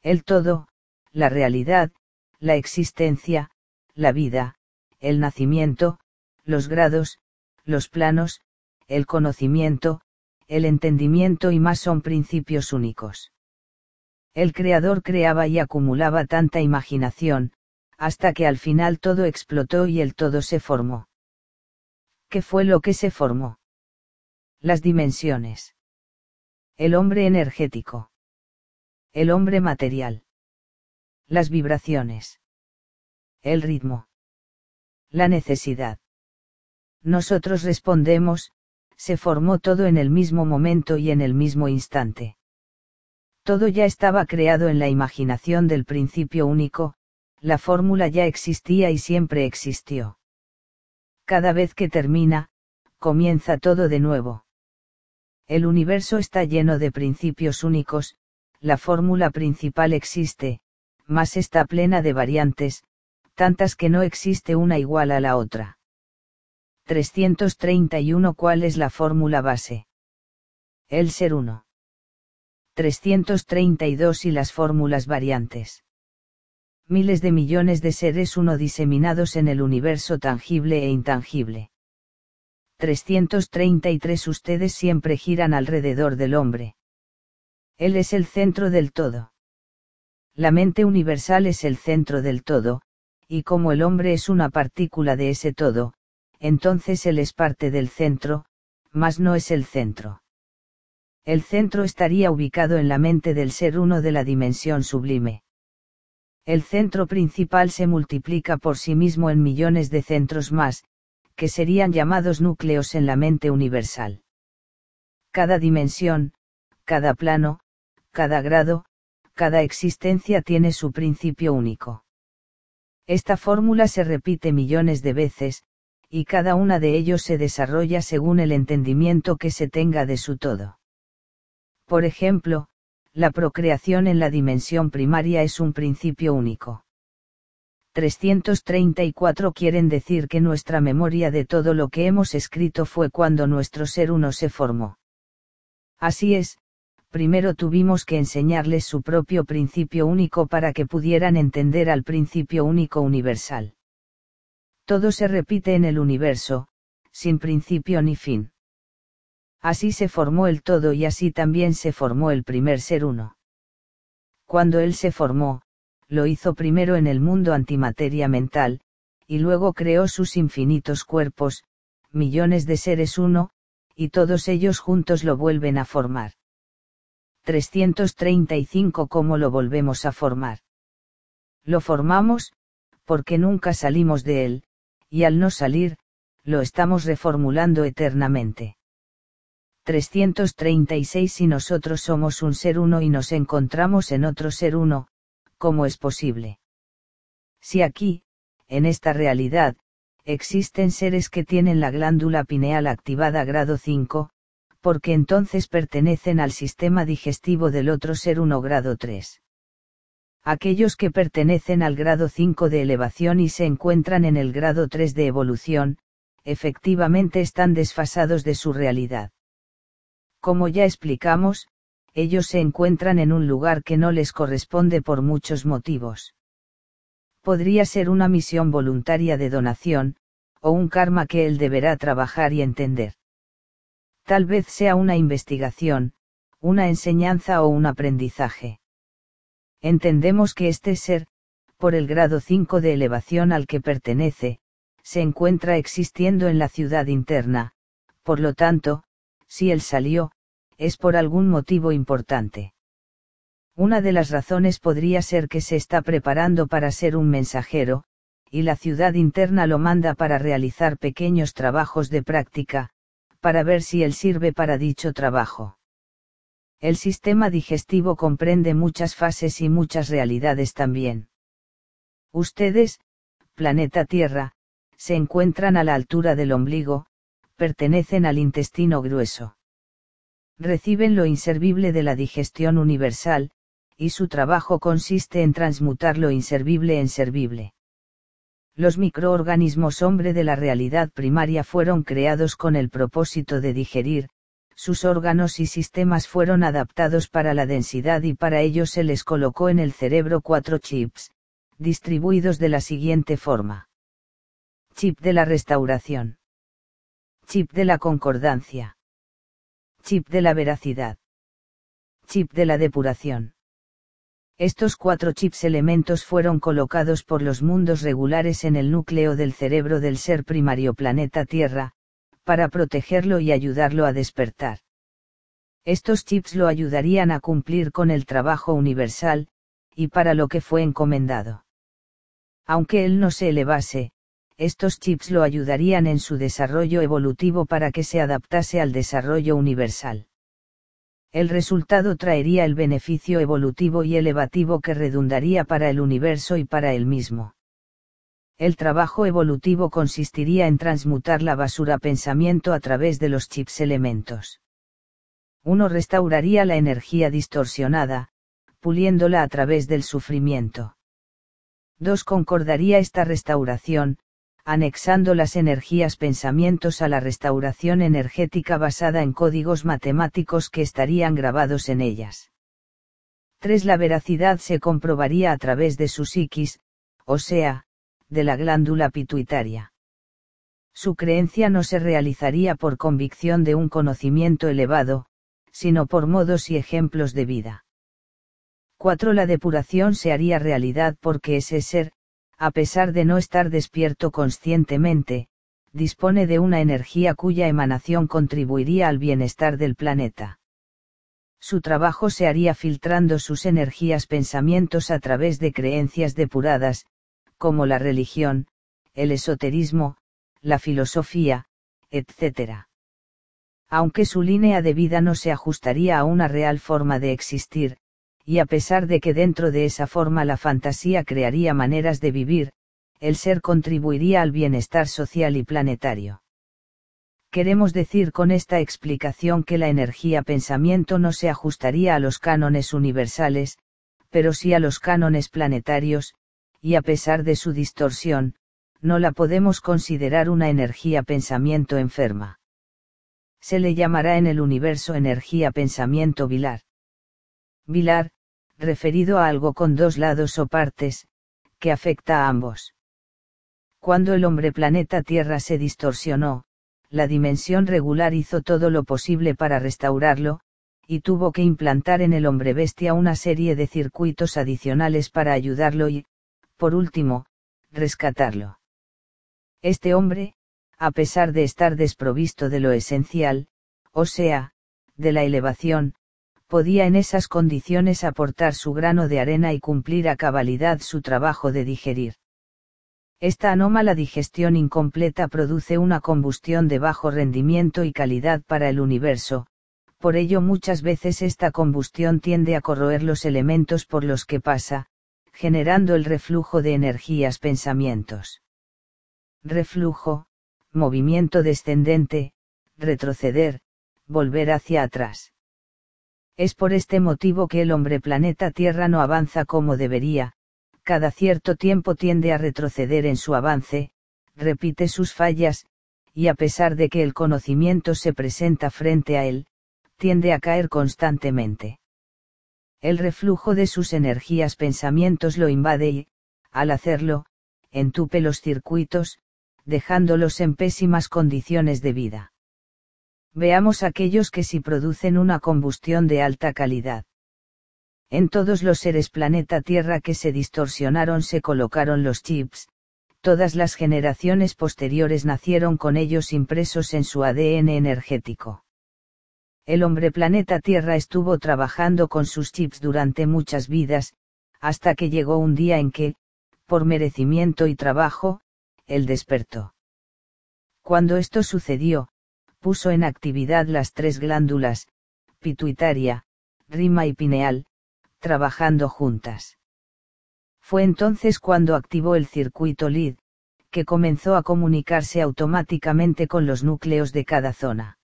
El todo, la realidad, la existencia, la vida, el nacimiento, los grados, los planos, el conocimiento, el entendimiento y más son principios únicos. El creador creaba y acumulaba tanta imaginación, hasta que al final todo explotó y el todo se formó. ¿Qué fue lo que se formó? Las dimensiones. El hombre energético. El hombre material. Las vibraciones. El ritmo. La necesidad. Nosotros respondemos, se formó todo en el mismo momento y en el mismo instante. Todo ya estaba creado en la imaginación del principio único, la fórmula ya existía y siempre existió. Cada vez que termina, comienza todo de nuevo. El universo está lleno de principios únicos, la fórmula principal existe, mas está plena de variantes, tantas que no existe una igual a la otra. 331 ¿Cuál es la fórmula base? El ser 1. 332 y las fórmulas variantes. Miles de millones de seres uno diseminados en el universo tangible e intangible. 333 Ustedes siempre giran alrededor del hombre. Él es el centro del todo. La mente universal es el centro del todo, y como el hombre es una partícula de ese todo, entonces él es parte del centro, mas no es el centro. El centro estaría ubicado en la mente del ser uno de la dimensión sublime. El centro principal se multiplica por sí mismo en millones de centros más, que serían llamados núcleos en la mente universal. Cada dimensión, cada plano, cada grado, cada existencia tiene su principio único. Esta fórmula se repite millones de veces, y cada una de ellos se desarrolla según el entendimiento que se tenga de su todo. Por ejemplo, la procreación en la dimensión primaria es un principio único. 334 quieren decir que nuestra memoria de todo lo que hemos escrito fue cuando nuestro ser uno se formó. Así es, primero tuvimos que enseñarles su propio principio único para que pudieran entender al principio único universal. Todo se repite en el universo, sin principio ni fin. Así se formó el todo y así también se formó el primer ser uno. Cuando él se formó, lo hizo primero en el mundo antimateria mental, y luego creó sus infinitos cuerpos, millones de seres uno, y todos ellos juntos lo vuelven a formar. 335 ¿Cómo lo volvemos a formar? Lo formamos, porque nunca salimos de él, y al no salir, lo estamos reformulando eternamente. 336 Si nosotros somos un ser uno y nos encontramos en otro ser uno, ¿cómo es posible? Si aquí, en esta realidad, existen seres que tienen la glándula pineal activada grado 5, porque entonces pertenecen al sistema digestivo del otro ser 1 grado 3. Aquellos que pertenecen al grado 5 de elevación y se encuentran en el grado 3 de evolución, efectivamente están desfasados de su realidad. Como ya explicamos, ellos se encuentran en un lugar que no les corresponde por muchos motivos. Podría ser una misión voluntaria de donación, o un karma que él deberá trabajar y entender. Tal vez sea una investigación, una enseñanza o un aprendizaje. Entendemos que este ser, por el grado 5 de elevación al que pertenece, se encuentra existiendo en la ciudad interna, por lo tanto, si él salió, es por algún motivo importante. Una de las razones podría ser que se está preparando para ser un mensajero, y la ciudad interna lo manda para realizar pequeños trabajos de práctica, para ver si él sirve para dicho trabajo. El sistema digestivo comprende muchas fases y muchas realidades también. Ustedes, planeta Tierra, se encuentran a la altura del ombligo, pertenecen al intestino grueso reciben lo inservible de la digestión universal, y su trabajo consiste en transmutar lo inservible en servible. Los microorganismos hombre de la realidad primaria fueron creados con el propósito de digerir, sus órganos y sistemas fueron adaptados para la densidad y para ello se les colocó en el cerebro cuatro chips, distribuidos de la siguiente forma. Chip de la restauración. Chip de la concordancia Chip de la veracidad. Chip de la depuración. Estos cuatro chips elementos fueron colocados por los mundos regulares en el núcleo del cerebro del ser primario planeta Tierra, para protegerlo y ayudarlo a despertar. Estos chips lo ayudarían a cumplir con el trabajo universal, y para lo que fue encomendado. Aunque él no se elevase, estos chips lo ayudarían en su desarrollo evolutivo para que se adaptase al desarrollo universal. El resultado traería el beneficio evolutivo y elevativo que redundaría para el universo y para él mismo. El trabajo evolutivo consistiría en transmutar la basura pensamiento a través de los chips elementos. Uno restauraría la energía distorsionada, puliéndola a través del sufrimiento. 2. Concordaría esta restauración, anexando las energías pensamientos a la restauración energética basada en códigos matemáticos que estarían grabados en ellas. 3. La veracidad se comprobaría a través de su psiquis, o sea, de la glándula pituitaria. Su creencia no se realizaría por convicción de un conocimiento elevado, sino por modos y ejemplos de vida. 4. La depuración se haría realidad porque ese ser, a pesar de no estar despierto conscientemente, dispone de una energía cuya emanación contribuiría al bienestar del planeta. Su trabajo se haría filtrando sus energías pensamientos a través de creencias depuradas, como la religión, el esoterismo, la filosofía, etc. Aunque su línea de vida no se ajustaría a una real forma de existir, y a pesar de que dentro de esa forma la fantasía crearía maneras de vivir, el ser contribuiría al bienestar social y planetario. Queremos decir con esta explicación que la energía pensamiento no se ajustaría a los cánones universales, pero sí a los cánones planetarios, y a pesar de su distorsión, no la podemos considerar una energía pensamiento enferma. Se le llamará en el universo energía pensamiento vilar. Vilar, referido a algo con dos lados o partes, que afecta a ambos. Cuando el hombre planeta Tierra se distorsionó, la dimensión regular hizo todo lo posible para restaurarlo, y tuvo que implantar en el hombre bestia una serie de circuitos adicionales para ayudarlo y, por último, rescatarlo. Este hombre, a pesar de estar desprovisto de lo esencial, o sea, de la elevación, podía en esas condiciones aportar su grano de arena y cumplir a cabalidad su trabajo de digerir. Esta anómala digestión incompleta produce una combustión de bajo rendimiento y calidad para el universo, por ello muchas veces esta combustión tiende a corroer los elementos por los que pasa, generando el reflujo de energías pensamientos. Reflujo, movimiento descendente, retroceder, volver hacia atrás. Es por este motivo que el hombre planeta Tierra no avanza como debería, cada cierto tiempo tiende a retroceder en su avance, repite sus fallas, y a pesar de que el conocimiento se presenta frente a él, tiende a caer constantemente. El reflujo de sus energías pensamientos lo invade y, al hacerlo, entupe los circuitos, dejándolos en pésimas condiciones de vida. Veamos aquellos que sí producen una combustión de alta calidad. En todos los seres planeta Tierra que se distorsionaron se colocaron los chips, todas las generaciones posteriores nacieron con ellos impresos en su ADN energético. El hombre planeta Tierra estuvo trabajando con sus chips durante muchas vidas, hasta que llegó un día en que, por merecimiento y trabajo, él despertó. Cuando esto sucedió, puso en actividad las tres glándulas, pituitaria, rima y pineal, trabajando juntas. Fue entonces cuando activó el circuito LID, que comenzó a comunicarse automáticamente con los núcleos de cada zona.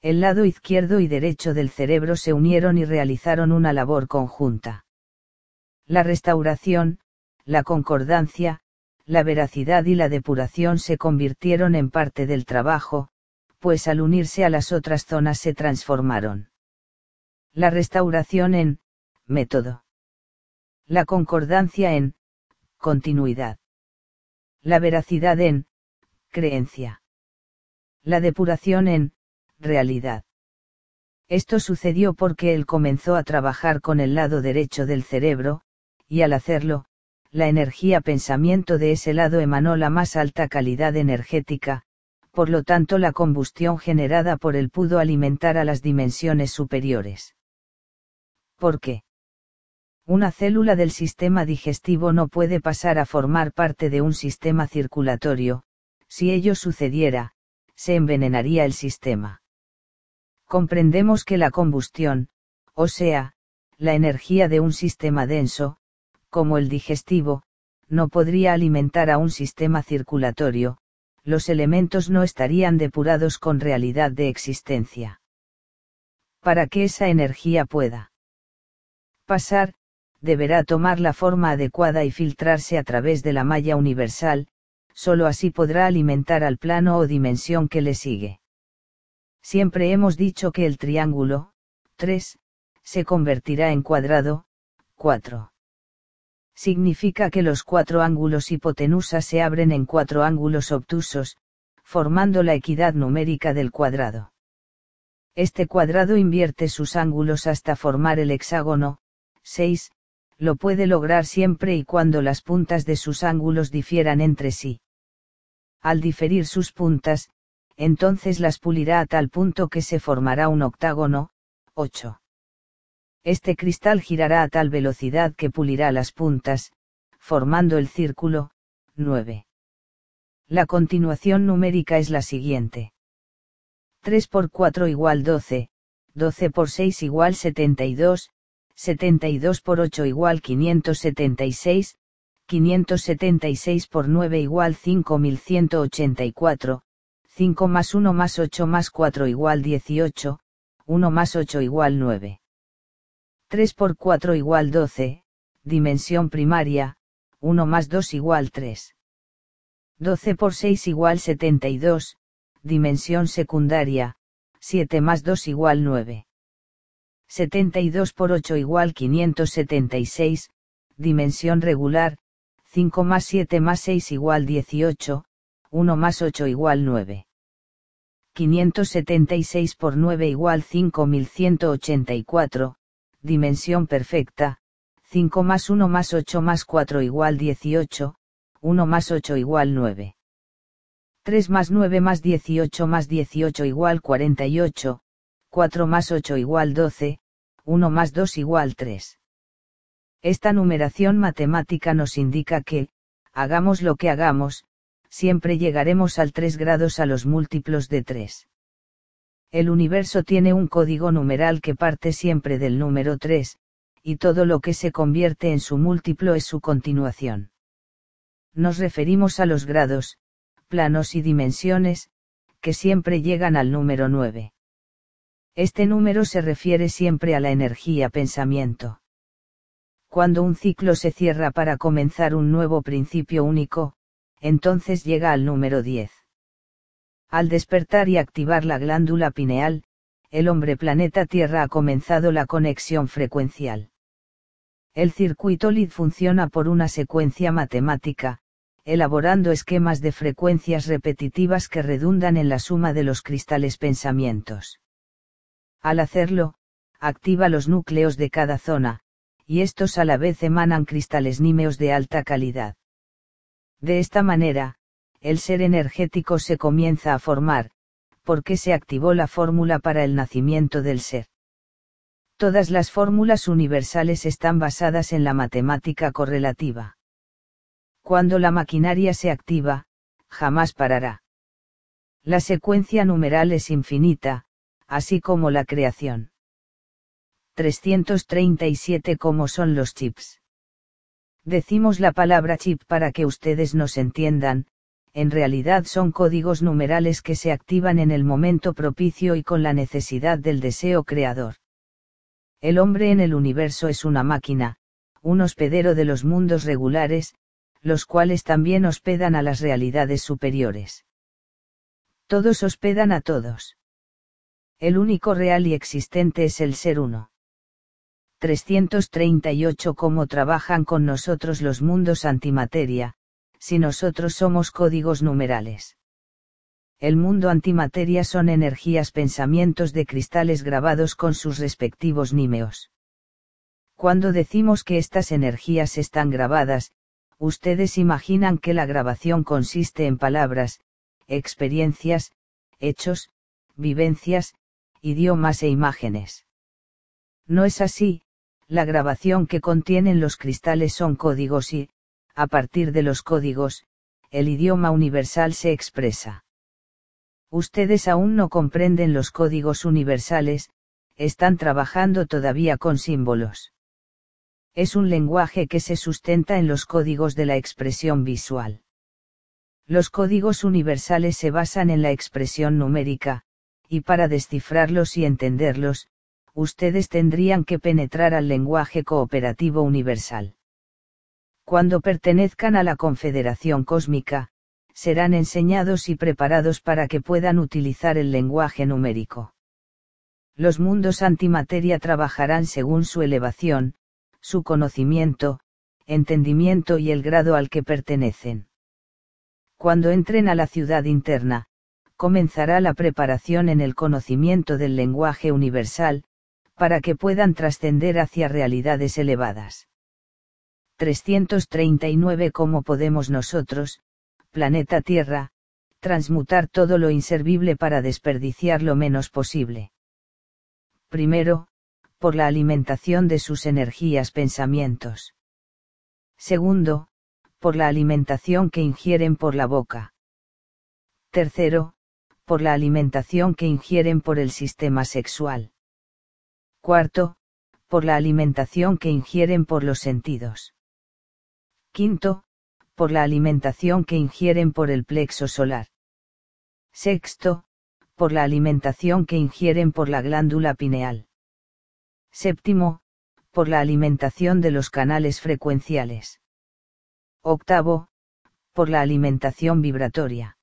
El lado izquierdo y derecho del cerebro se unieron y realizaron una labor conjunta. La restauración, la concordancia, la veracidad y la depuración se convirtieron en parte del trabajo, pues al unirse a las otras zonas se transformaron. La restauración en, método. La concordancia en, continuidad. La veracidad en, creencia. La depuración en, realidad. Esto sucedió porque él comenzó a trabajar con el lado derecho del cerebro, y al hacerlo, la energía pensamiento de ese lado emanó la más alta calidad energética, por lo tanto la combustión generada por él pudo alimentar a las dimensiones superiores. ¿Por qué? Una célula del sistema digestivo no puede pasar a formar parte de un sistema circulatorio, si ello sucediera, se envenenaría el sistema. Comprendemos que la combustión, o sea, la energía de un sistema denso, como el digestivo, no podría alimentar a un sistema circulatorio, los elementos no estarían depurados con realidad de existencia. Para que esa energía pueda pasar, deberá tomar la forma adecuada y filtrarse a través de la malla universal, solo así podrá alimentar al plano o dimensión que le sigue. Siempre hemos dicho que el triángulo, 3, se convertirá en cuadrado, 4. Significa que los cuatro ángulos hipotenusas se abren en cuatro ángulos obtusos, formando la equidad numérica del cuadrado. Este cuadrado invierte sus ángulos hasta formar el hexágono, 6, lo puede lograr siempre y cuando las puntas de sus ángulos difieran entre sí. Al diferir sus puntas, entonces las pulirá a tal punto que se formará un octágono, 8. Este cristal girará a tal velocidad que pulirá las puntas, formando el círculo, 9. La continuación numérica es la siguiente. 3 por 4 igual 12, 12 por 6 igual 72, 72 por 8 igual 576, 576 por 9 igual 5184, 5 más 1 más 8 más 4 igual 18, 1 más 8 igual 9. 3 por 4 igual 12, dimensión primaria, 1 más 2 igual 3. 12 por 6 igual 72, dimensión secundaria, 7 más 2 igual 9. 72 por 8 igual 576, dimensión regular, 5 más 7 más 6 igual 18, 1 más 8 igual 9. 576 por 9 igual 5184, dimensión perfecta, 5 más 1 más 8 más 4 igual 18, 1 más 8 igual 9. 3 más 9 más 18 más 18 igual 48, 4 más 8 igual 12, 1 más 2 igual 3. Esta numeración matemática nos indica que, hagamos lo que hagamos, siempre llegaremos al 3 grados a los múltiplos de 3. El universo tiene un código numeral que parte siempre del número 3, y todo lo que se convierte en su múltiplo es su continuación. Nos referimos a los grados, planos y dimensiones, que siempre llegan al número 9. Este número se refiere siempre a la energía pensamiento. Cuando un ciclo se cierra para comenzar un nuevo principio único, entonces llega al número 10. Al despertar y activar la glándula pineal, el hombre planeta Tierra ha comenzado la conexión frecuencial. El circuito LID funciona por una secuencia matemática, elaborando esquemas de frecuencias repetitivas que redundan en la suma de los cristales pensamientos. Al hacerlo, activa los núcleos de cada zona, y estos a la vez emanan cristales nímeos de alta calidad. De esta manera, el ser energético se comienza a formar, porque se activó la fórmula para el nacimiento del ser. Todas las fórmulas universales están basadas en la matemática correlativa. Cuando la maquinaria se activa, jamás parará. La secuencia numeral es infinita, así como la creación. 337 ¿Cómo son los chips? Decimos la palabra chip para que ustedes nos entiendan, en realidad son códigos numerales que se activan en el momento propicio y con la necesidad del deseo creador. El hombre en el universo es una máquina, un hospedero de los mundos regulares, los cuales también hospedan a las realidades superiores. Todos hospedan a todos. El único real y existente es el ser uno. 338 Cómo trabajan con nosotros los mundos antimateria, si nosotros somos códigos numerales. El mundo antimateria son energías pensamientos de cristales grabados con sus respectivos nímeos. Cuando decimos que estas energías están grabadas, ustedes imaginan que la grabación consiste en palabras, experiencias, hechos, vivencias, idiomas e imágenes. No es así, la grabación que contienen los cristales son códigos y, a partir de los códigos, el idioma universal se expresa. Ustedes aún no comprenden los códigos universales, están trabajando todavía con símbolos. Es un lenguaje que se sustenta en los códigos de la expresión visual. Los códigos universales se basan en la expresión numérica, y para descifrarlos y entenderlos, ustedes tendrían que penetrar al lenguaje cooperativo universal. Cuando pertenezcan a la Confederación Cósmica, serán enseñados y preparados para que puedan utilizar el lenguaje numérico. Los mundos antimateria trabajarán según su elevación, su conocimiento, entendimiento y el grado al que pertenecen. Cuando entren a la ciudad interna, comenzará la preparación en el conocimiento del lenguaje universal, para que puedan trascender hacia realidades elevadas. 339 ¿Cómo podemos nosotros, planeta Tierra, transmutar todo lo inservible para desperdiciar lo menos posible? Primero, por la alimentación de sus energías pensamientos. Segundo, por la alimentación que ingieren por la boca. Tercero, por la alimentación que ingieren por el sistema sexual. Cuarto, por la alimentación que ingieren por los sentidos. Quinto, por la alimentación que ingieren por el plexo solar. Sexto, por la alimentación que ingieren por la glándula pineal. Séptimo, por la alimentación de los canales frecuenciales. Octavo, por la alimentación vibratoria.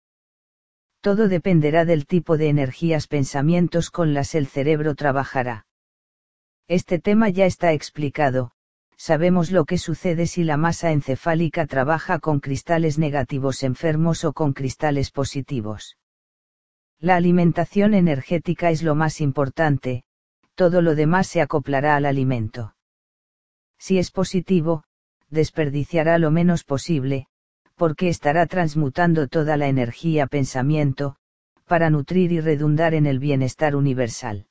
Todo dependerá del tipo de energías pensamientos con las el cerebro trabajará. Este tema ya está explicado, sabemos lo que sucede si la masa encefálica trabaja con cristales negativos enfermos o con cristales positivos. La alimentación energética es lo más importante, todo lo demás se acoplará al alimento. Si es positivo, desperdiciará lo menos posible, porque estará transmutando toda la energía pensamiento, para nutrir y redundar en el bienestar universal.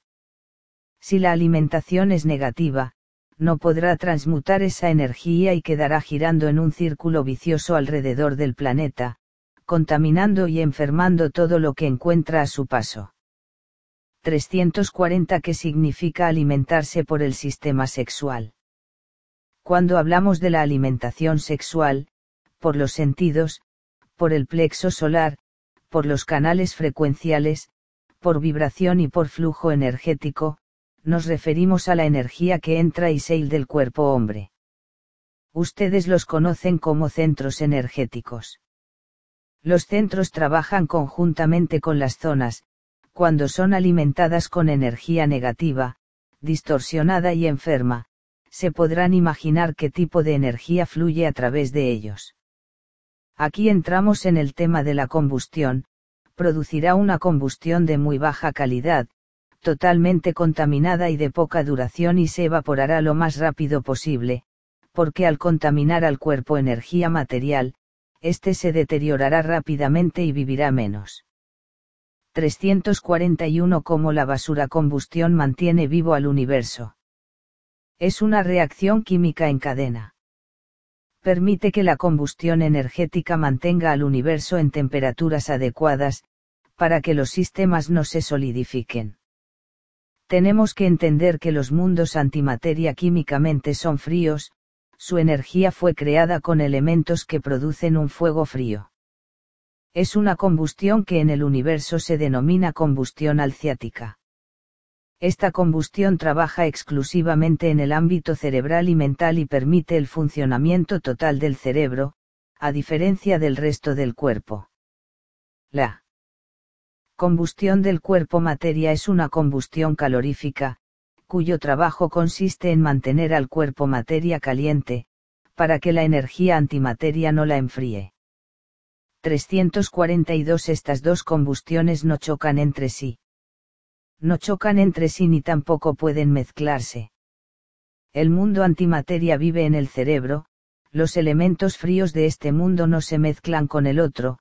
Si la alimentación es negativa, no podrá transmutar esa energía y quedará girando en un círculo vicioso alrededor del planeta, contaminando y enfermando todo lo que encuentra a su paso. 340 ¿Qué significa alimentarse por el sistema sexual? Cuando hablamos de la alimentación sexual, por los sentidos, por el plexo solar, por los canales frecuenciales, por vibración y por flujo energético, nos referimos a la energía que entra y sale del cuerpo hombre. Ustedes los conocen como centros energéticos. Los centros trabajan conjuntamente con las zonas, cuando son alimentadas con energía negativa, distorsionada y enferma, se podrán imaginar qué tipo de energía fluye a través de ellos. Aquí entramos en el tema de la combustión, producirá una combustión de muy baja calidad, totalmente contaminada y de poca duración y se evaporará lo más rápido posible, porque al contaminar al cuerpo energía material, éste se deteriorará rápidamente y vivirá menos. 341 Cómo la basura combustión mantiene vivo al universo. Es una reacción química en cadena. Permite que la combustión energética mantenga al universo en temperaturas adecuadas, para que los sistemas no se solidifiquen tenemos que entender que los mundos antimateria químicamente son fríos, su energía fue creada con elementos que producen un fuego frío. Es una combustión que en el universo se denomina combustión alciática. Esta combustión trabaja exclusivamente en el ámbito cerebral y mental y permite el funcionamiento total del cerebro, a diferencia del resto del cuerpo. La Combustión del cuerpo materia es una combustión calorífica, cuyo trabajo consiste en mantener al cuerpo materia caliente, para que la energía antimateria no la enfríe. 342 Estas dos combustiones no chocan entre sí. No chocan entre sí ni tampoco pueden mezclarse. El mundo antimateria vive en el cerebro, los elementos fríos de este mundo no se mezclan con el otro,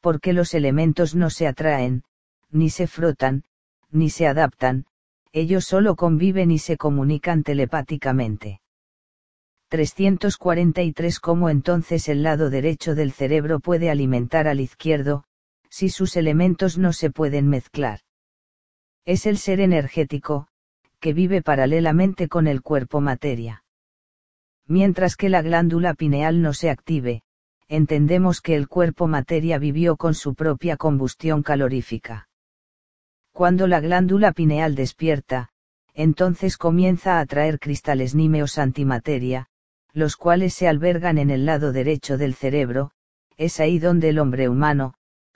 porque los elementos no se atraen, ni se frotan, ni se adaptan, ellos solo conviven y se comunican telepáticamente. 343 ¿Cómo entonces el lado derecho del cerebro puede alimentar al izquierdo, si sus elementos no se pueden mezclar? Es el ser energético, que vive paralelamente con el cuerpo materia. Mientras que la glándula pineal no se active, entendemos que el cuerpo materia vivió con su propia combustión calorífica. Cuando la glándula pineal despierta, entonces comienza a atraer cristales nímeos antimateria, los cuales se albergan en el lado derecho del cerebro, es ahí donde el hombre humano,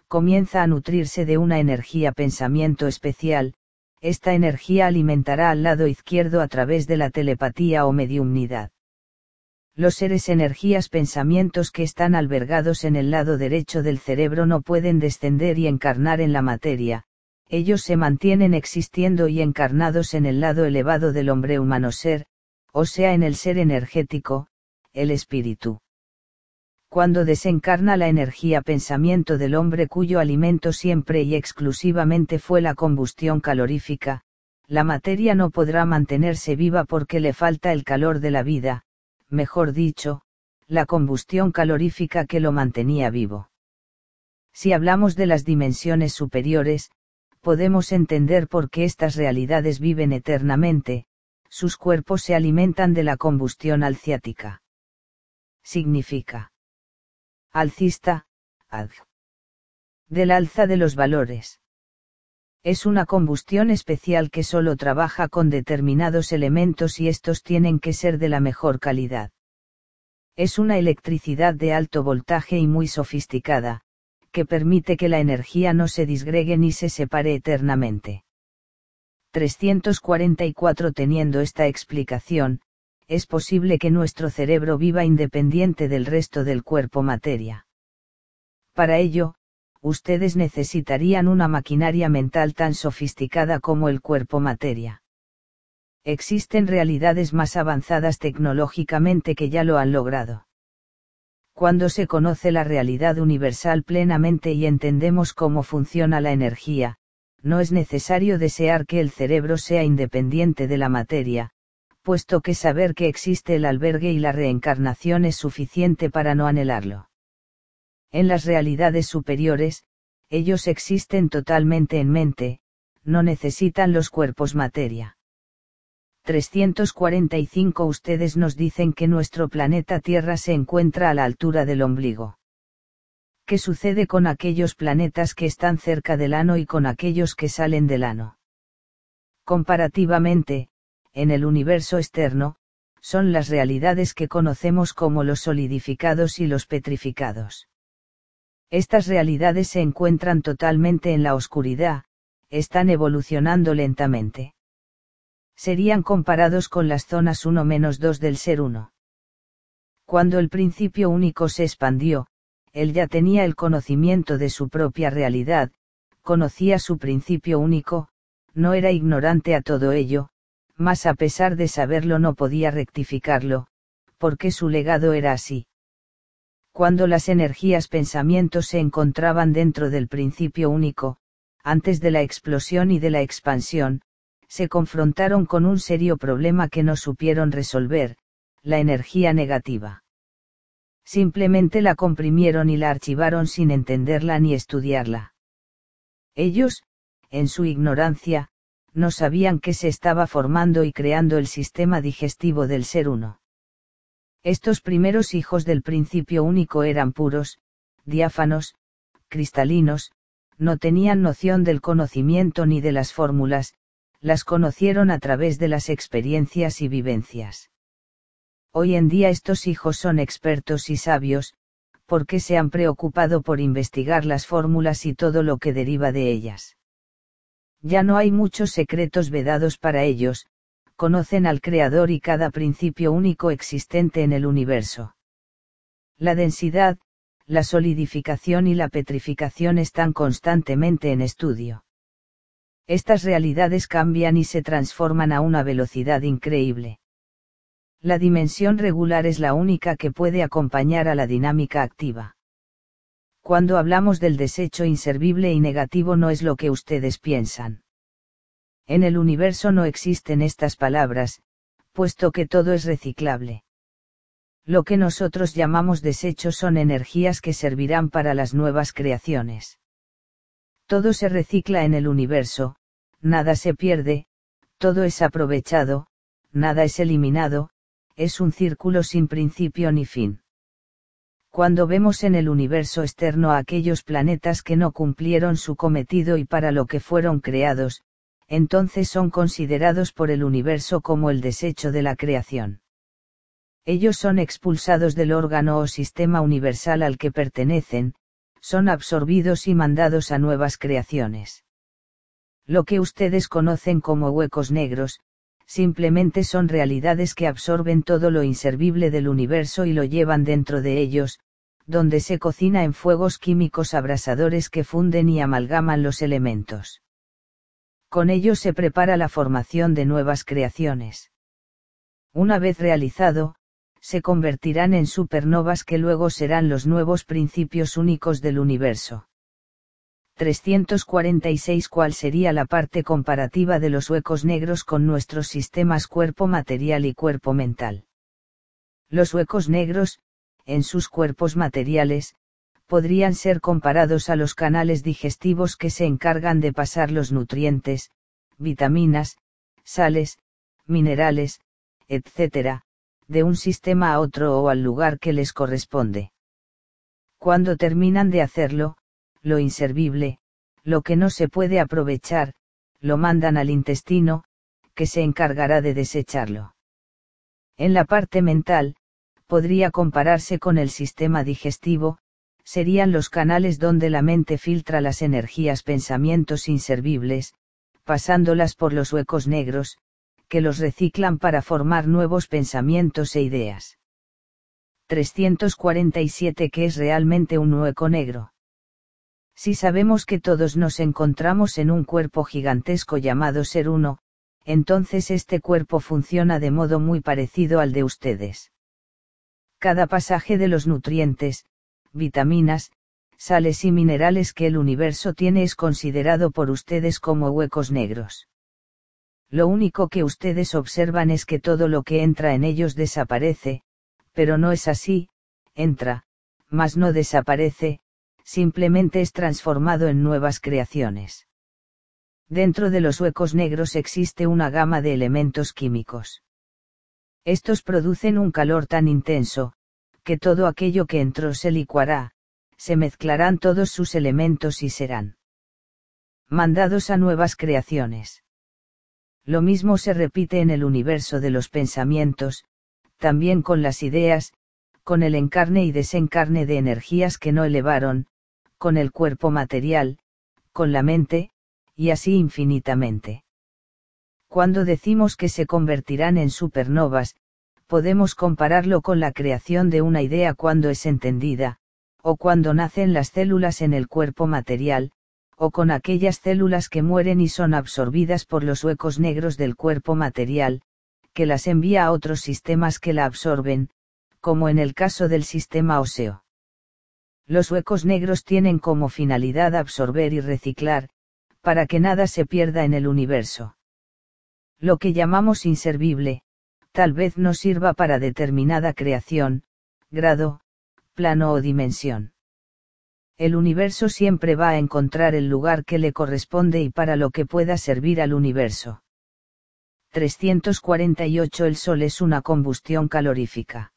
comienza a nutrirse de una energía pensamiento especial, esta energía alimentará al lado izquierdo a través de la telepatía o mediumnidad. Los seres energías pensamientos que están albergados en el lado derecho del cerebro no pueden descender y encarnar en la materia, ellos se mantienen existiendo y encarnados en el lado elevado del hombre humano ser, o sea en el ser energético, el espíritu. Cuando desencarna la energía pensamiento del hombre cuyo alimento siempre y exclusivamente fue la combustión calorífica, la materia no podrá mantenerse viva porque le falta el calor de la vida, mejor dicho, la combustión calorífica que lo mantenía vivo. Si hablamos de las dimensiones superiores, podemos entender por qué estas realidades viven eternamente, sus cuerpos se alimentan de la combustión alciática. Significa. Alcista, ad. Del alza de los valores. Es una combustión especial que solo trabaja con determinados elementos y estos tienen que ser de la mejor calidad. Es una electricidad de alto voltaje y muy sofisticada, que permite que la energía no se disgregue ni se separe eternamente. 344 Teniendo esta explicación, es posible que nuestro cerebro viva independiente del resto del cuerpo materia. Para ello, ustedes necesitarían una maquinaria mental tan sofisticada como el cuerpo materia. Existen realidades más avanzadas tecnológicamente que ya lo han logrado. Cuando se conoce la realidad universal plenamente y entendemos cómo funciona la energía, no es necesario desear que el cerebro sea independiente de la materia, puesto que saber que existe el albergue y la reencarnación es suficiente para no anhelarlo en las realidades superiores, ellos existen totalmente en mente, no necesitan los cuerpos materia. 345 Ustedes nos dicen que nuestro planeta Tierra se encuentra a la altura del ombligo. ¿Qué sucede con aquellos planetas que están cerca del ano y con aquellos que salen del ano? Comparativamente, en el universo externo, son las realidades que conocemos como los solidificados y los petrificados. Estas realidades se encuentran totalmente en la oscuridad, están evolucionando lentamente. Serían comparados con las zonas 1-2 del ser 1. Cuando el principio único se expandió, él ya tenía el conocimiento de su propia realidad, conocía su principio único, no era ignorante a todo ello, mas a pesar de saberlo no podía rectificarlo, porque su legado era así cuando las energías pensamientos se encontraban dentro del principio único, antes de la explosión y de la expansión, se confrontaron con un serio problema que no supieron resolver, la energía negativa. Simplemente la comprimieron y la archivaron sin entenderla ni estudiarla. Ellos, en su ignorancia, no sabían que se estaba formando y creando el sistema digestivo del ser uno. Estos primeros hijos del principio único eran puros, diáfanos, cristalinos, no tenían noción del conocimiento ni de las fórmulas, las conocieron a través de las experiencias y vivencias. Hoy en día estos hijos son expertos y sabios, porque se han preocupado por investigar las fórmulas y todo lo que deriva de ellas. Ya no hay muchos secretos vedados para ellos, conocen al Creador y cada principio único existente en el universo. La densidad, la solidificación y la petrificación están constantemente en estudio. Estas realidades cambian y se transforman a una velocidad increíble. La dimensión regular es la única que puede acompañar a la dinámica activa. Cuando hablamos del desecho inservible y negativo no es lo que ustedes piensan. En el universo no existen estas palabras, puesto que todo es reciclable. Lo que nosotros llamamos desechos son energías que servirán para las nuevas creaciones. Todo se recicla en el universo, nada se pierde, todo es aprovechado, nada es eliminado, es un círculo sin principio ni fin. Cuando vemos en el universo externo a aquellos planetas que no cumplieron su cometido y para lo que fueron creados, entonces son considerados por el universo como el desecho de la creación. Ellos son expulsados del órgano o sistema universal al que pertenecen, son absorbidos y mandados a nuevas creaciones. Lo que ustedes conocen como huecos negros, simplemente son realidades que absorben todo lo inservible del universo y lo llevan dentro de ellos, donde se cocina en fuegos químicos abrasadores que funden y amalgaman los elementos. Con ello se prepara la formación de nuevas creaciones. Una vez realizado, se convertirán en supernovas que luego serán los nuevos principios únicos del universo. 346 ¿Cuál sería la parte comparativa de los huecos negros con nuestros sistemas cuerpo material y cuerpo mental? Los huecos negros, en sus cuerpos materiales, podrían ser comparados a los canales digestivos que se encargan de pasar los nutrientes, vitaminas, sales, minerales, etc., de un sistema a otro o al lugar que les corresponde. Cuando terminan de hacerlo, lo inservible, lo que no se puede aprovechar, lo mandan al intestino, que se encargará de desecharlo. En la parte mental, podría compararse con el sistema digestivo, serían los canales donde la mente filtra las energías pensamientos inservibles, pasándolas por los huecos negros, que los reciclan para formar nuevos pensamientos e ideas. 347 ¿Qué es realmente un hueco negro? Si sabemos que todos nos encontramos en un cuerpo gigantesco llamado Ser Uno, entonces este cuerpo funciona de modo muy parecido al de ustedes. Cada pasaje de los nutrientes, vitaminas, sales y minerales que el universo tiene es considerado por ustedes como huecos negros lo único que ustedes observan es que todo lo que entra en ellos desaparece, pero no es así, entra, mas no desaparece, simplemente es transformado en nuevas creaciones. Dentro de los huecos negros existe una gama de elementos químicos. Estos producen un calor tan intenso, que todo aquello que entró se licuará, se mezclarán todos sus elementos y serán mandados a nuevas creaciones. Lo mismo se repite en el universo de los pensamientos, también con las ideas, con el encarne y desencarne de energías que no elevaron, con el cuerpo material, con la mente, y así infinitamente. Cuando decimos que se convertirán en supernovas, podemos compararlo con la creación de una idea cuando es entendida, o cuando nacen las células en el cuerpo material, o con aquellas células que mueren y son absorbidas por los huecos negros del cuerpo material, que las envía a otros sistemas que la absorben, como en el caso del sistema óseo. Los huecos negros tienen como finalidad absorber y reciclar, para que nada se pierda en el universo. Lo que llamamos inservible, tal vez no sirva para determinada creación, grado, plano o dimensión el universo siempre va a encontrar el lugar que le corresponde y para lo que pueda servir al universo. 348 El Sol es una combustión calorífica.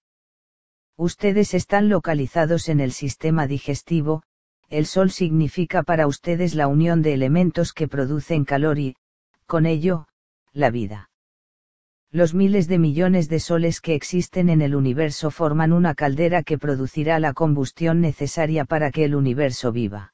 Ustedes están localizados en el sistema digestivo, el Sol significa para ustedes la unión de elementos que producen calor y, con ello, la vida. Los miles de millones de soles que existen en el universo forman una caldera que producirá la combustión necesaria para que el universo viva.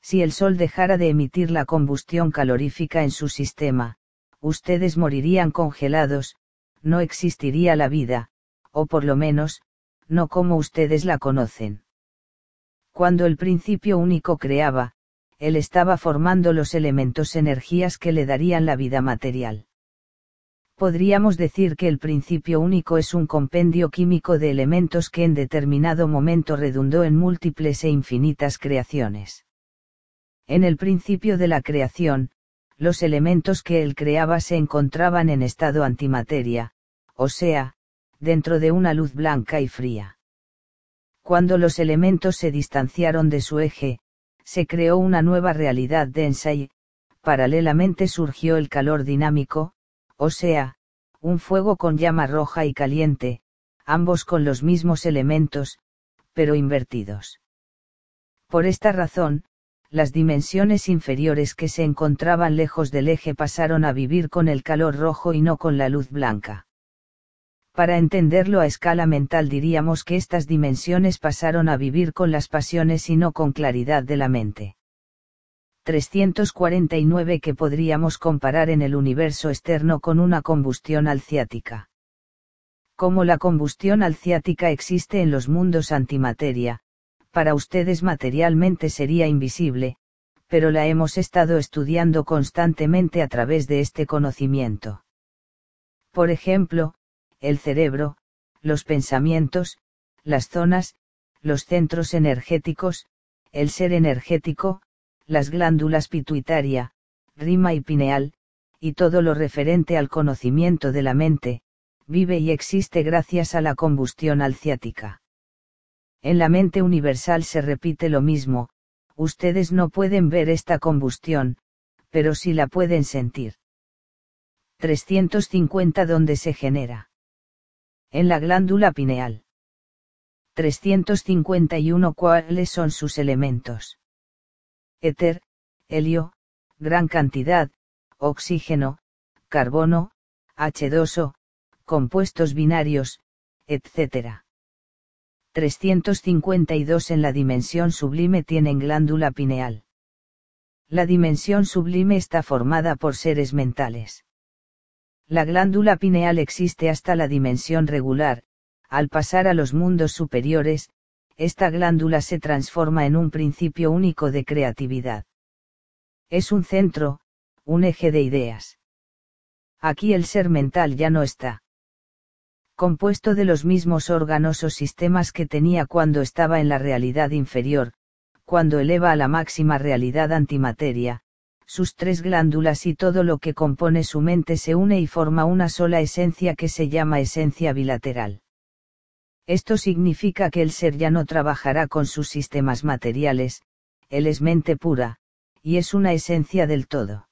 Si el Sol dejara de emitir la combustión calorífica en su sistema, ustedes morirían congelados, no existiría la vida, o por lo menos, no como ustedes la conocen. Cuando el principio único creaba, él estaba formando los elementos energías que le darían la vida material podríamos decir que el principio único es un compendio químico de elementos que en determinado momento redundó en múltiples e infinitas creaciones. En el principio de la creación, los elementos que él creaba se encontraban en estado antimateria, o sea, dentro de una luz blanca y fría. Cuando los elementos se distanciaron de su eje, se creó una nueva realidad densa y, paralelamente surgió el calor dinámico, o sea, un fuego con llama roja y caliente, ambos con los mismos elementos, pero invertidos. Por esta razón, las dimensiones inferiores que se encontraban lejos del eje pasaron a vivir con el calor rojo y no con la luz blanca. Para entenderlo a escala mental diríamos que estas dimensiones pasaron a vivir con las pasiones y no con claridad de la mente. 349 que podríamos comparar en el universo externo con una combustión alciática. Como la combustión alciática existe en los mundos antimateria, para ustedes materialmente sería invisible, pero la hemos estado estudiando constantemente a través de este conocimiento. Por ejemplo, el cerebro, los pensamientos, las zonas, los centros energéticos, el ser energético, las glándulas pituitaria, rima y pineal, y todo lo referente al conocimiento de la mente, vive y existe gracias a la combustión alciática. En la mente universal se repite lo mismo, ustedes no pueden ver esta combustión, pero sí la pueden sentir. 350 donde se genera en la glándula pineal. 351 ¿Cuáles son sus elementos? Éter, helio, gran cantidad, oxígeno, carbono, H2O, compuestos binarios, etc. 352 en la dimensión sublime tienen glándula pineal. La dimensión sublime está formada por seres mentales. La glándula pineal existe hasta la dimensión regular, al pasar a los mundos superiores, esta glándula se transforma en un principio único de creatividad. Es un centro, un eje de ideas. Aquí el ser mental ya no está. Compuesto de los mismos órganos o sistemas que tenía cuando estaba en la realidad inferior, cuando eleva a la máxima realidad antimateria, sus tres glándulas y todo lo que compone su mente se une y forma una sola esencia que se llama esencia bilateral. Esto significa que el ser ya no trabajará con sus sistemas materiales, él es mente pura, y es una esencia del todo.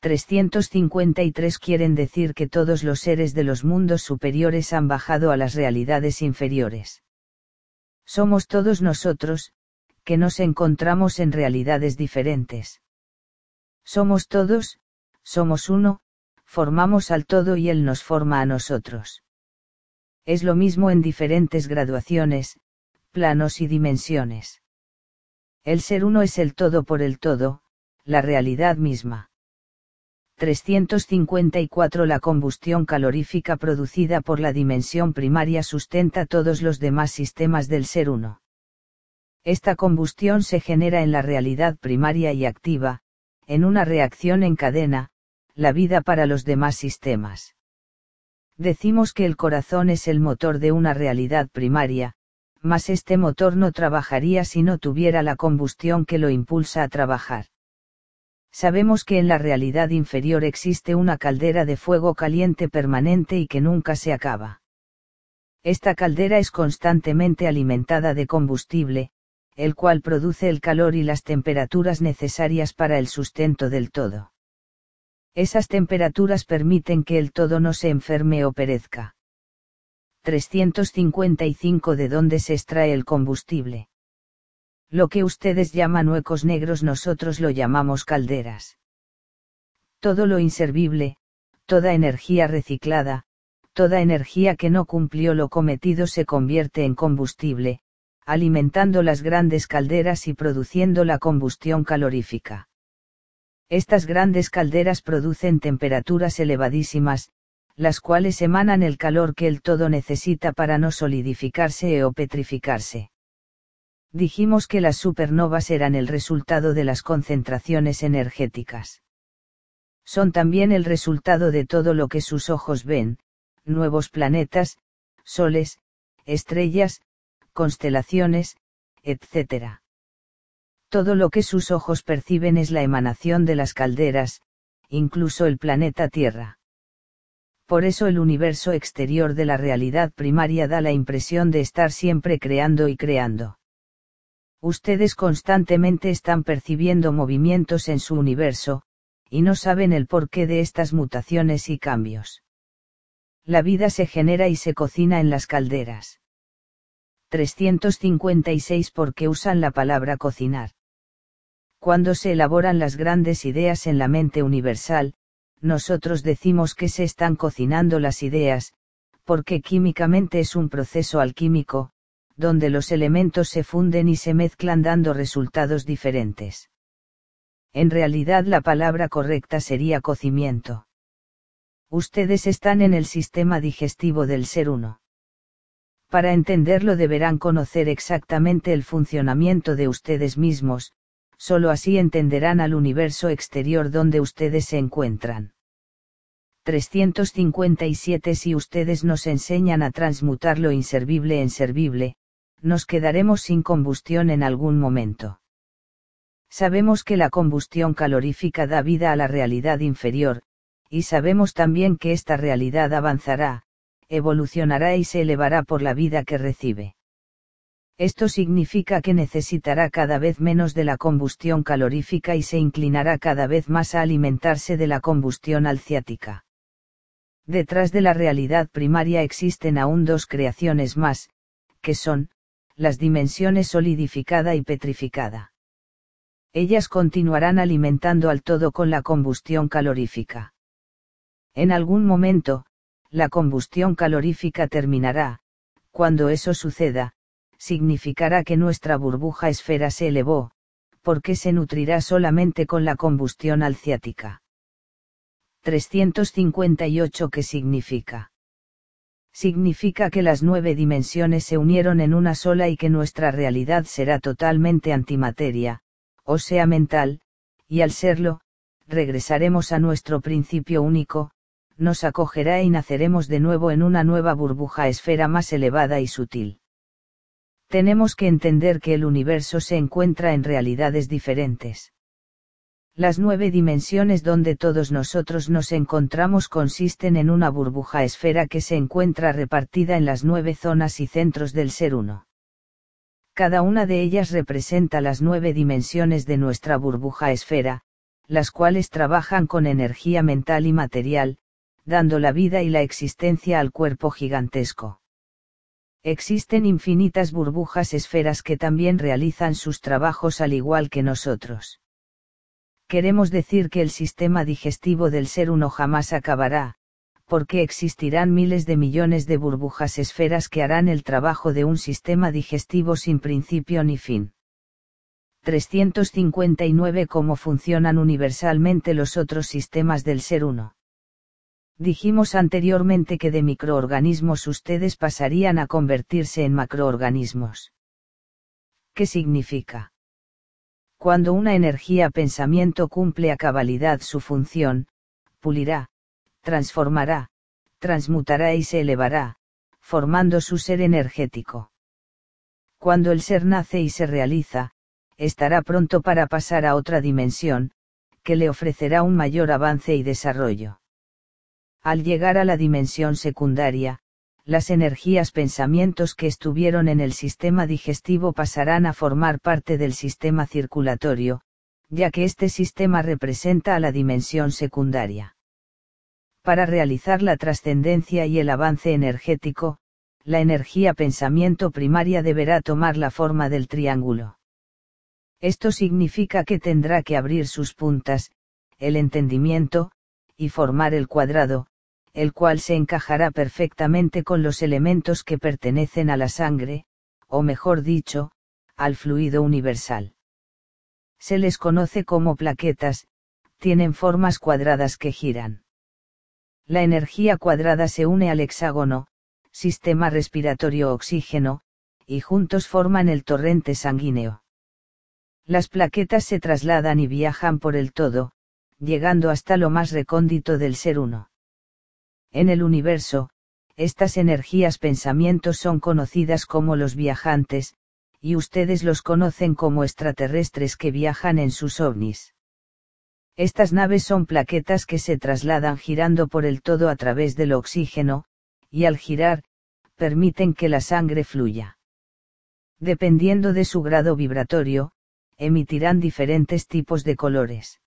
353 quieren decir que todos los seres de los mundos superiores han bajado a las realidades inferiores. Somos todos nosotros, que nos encontramos en realidades diferentes. Somos todos, somos uno, formamos al todo y Él nos forma a nosotros. Es lo mismo en diferentes graduaciones, planos y dimensiones. El ser uno es el todo por el todo, la realidad misma. 354 La combustión calorífica producida por la dimensión primaria sustenta todos los demás sistemas del ser uno. Esta combustión se genera en la realidad primaria y activa, en una reacción en cadena, la vida para los demás sistemas. Decimos que el corazón es el motor de una realidad primaria, mas este motor no trabajaría si no tuviera la combustión que lo impulsa a trabajar. Sabemos que en la realidad inferior existe una caldera de fuego caliente permanente y que nunca se acaba. Esta caldera es constantemente alimentada de combustible, el cual produce el calor y las temperaturas necesarias para el sustento del todo. Esas temperaturas permiten que el todo no se enferme o perezca. 355 de dónde se extrae el combustible. Lo que ustedes llaman huecos negros nosotros lo llamamos calderas. Todo lo inservible, toda energía reciclada, toda energía que no cumplió lo cometido se convierte en combustible, alimentando las grandes calderas y produciendo la combustión calorífica. Estas grandes calderas producen temperaturas elevadísimas, las cuales emanan el calor que el todo necesita para no solidificarse o petrificarse. Dijimos que las supernovas eran el resultado de las concentraciones energéticas. Son también el resultado de todo lo que sus ojos ven, nuevos planetas, soles, estrellas, constelaciones, etc. Todo lo que sus ojos perciben es la emanación de las calderas, incluso el planeta Tierra. Por eso el universo exterior de la realidad primaria da la impresión de estar siempre creando y creando. Ustedes constantemente están percibiendo movimientos en su universo, y no saben el porqué de estas mutaciones y cambios. La vida se genera y se cocina en las calderas. 356 porque usan la palabra cocinar. Cuando se elaboran las grandes ideas en la mente universal, nosotros decimos que se están cocinando las ideas, porque químicamente es un proceso alquímico, donde los elementos se funden y se mezclan dando resultados diferentes. En realidad la palabra correcta sería cocimiento. Ustedes están en el sistema digestivo del ser uno. Para entenderlo deberán conocer exactamente el funcionamiento de ustedes mismos, solo así entenderán al universo exterior donde ustedes se encuentran. 357 Si ustedes nos enseñan a transmutar lo inservible en servible, nos quedaremos sin combustión en algún momento. Sabemos que la combustión calorífica da vida a la realidad inferior, y sabemos también que esta realidad avanzará, evolucionará y se elevará por la vida que recibe. Esto significa que necesitará cada vez menos de la combustión calorífica y se inclinará cada vez más a alimentarse de la combustión alciática. Detrás de la realidad primaria existen aún dos creaciones más, que son, las dimensiones solidificada y petrificada. Ellas continuarán alimentando al todo con la combustión calorífica. En algún momento, la combustión calorífica terminará, cuando eso suceda, significará que nuestra burbuja esfera se elevó, porque se nutrirá solamente con la combustión alciática. 358 ¿Qué significa? significa que las nueve dimensiones se unieron en una sola y que nuestra realidad será totalmente antimateria, o sea mental, y al serlo, regresaremos a nuestro principio único, nos acogerá y naceremos de nuevo en una nueva burbuja esfera más elevada y sutil. Tenemos que entender que el universo se encuentra en realidades diferentes. Las nueve dimensiones donde todos nosotros nos encontramos consisten en una burbuja esfera que se encuentra repartida en las nueve zonas y centros del ser uno. Cada una de ellas representa las nueve dimensiones de nuestra burbuja esfera, las cuales trabajan con energía mental y material, dando la vida y la existencia al cuerpo gigantesco. Existen infinitas burbujas esferas que también realizan sus trabajos al igual que nosotros queremos decir que el sistema digestivo del ser uno jamás acabará, porque existirán miles de millones de burbujas esferas que harán el trabajo de un sistema digestivo sin principio ni fin. 359 Cómo funcionan universalmente los otros sistemas del ser uno. Dijimos anteriormente que de microorganismos ustedes pasarían a convertirse en macroorganismos. ¿Qué significa? Cuando una energía pensamiento cumple a cabalidad su función, pulirá, transformará, transmutará y se elevará, formando su ser energético. Cuando el ser nace y se realiza, estará pronto para pasar a otra dimensión, que le ofrecerá un mayor avance y desarrollo. Al llegar a la dimensión secundaria, las energías pensamientos que estuvieron en el sistema digestivo pasarán a formar parte del sistema circulatorio, ya que este sistema representa a la dimensión secundaria. Para realizar la trascendencia y el avance energético, la energía pensamiento primaria deberá tomar la forma del triángulo. Esto significa que tendrá que abrir sus puntas, el entendimiento, y formar el cuadrado, el cual se encajará perfectamente con los elementos que pertenecen a la sangre, o mejor dicho, al fluido universal. Se les conoce como plaquetas, tienen formas cuadradas que giran. La energía cuadrada se une al hexágono, sistema respiratorio oxígeno, y juntos forman el torrente sanguíneo. Las plaquetas se trasladan y viajan por el todo, llegando hasta lo más recóndito del ser uno. En el universo, estas energías pensamientos son conocidas como los viajantes, y ustedes los conocen como extraterrestres que viajan en sus ovnis. Estas naves son plaquetas que se trasladan girando por el todo a través del oxígeno, y al girar, permiten que la sangre fluya. Dependiendo de su grado vibratorio, emitirán diferentes tipos de colores.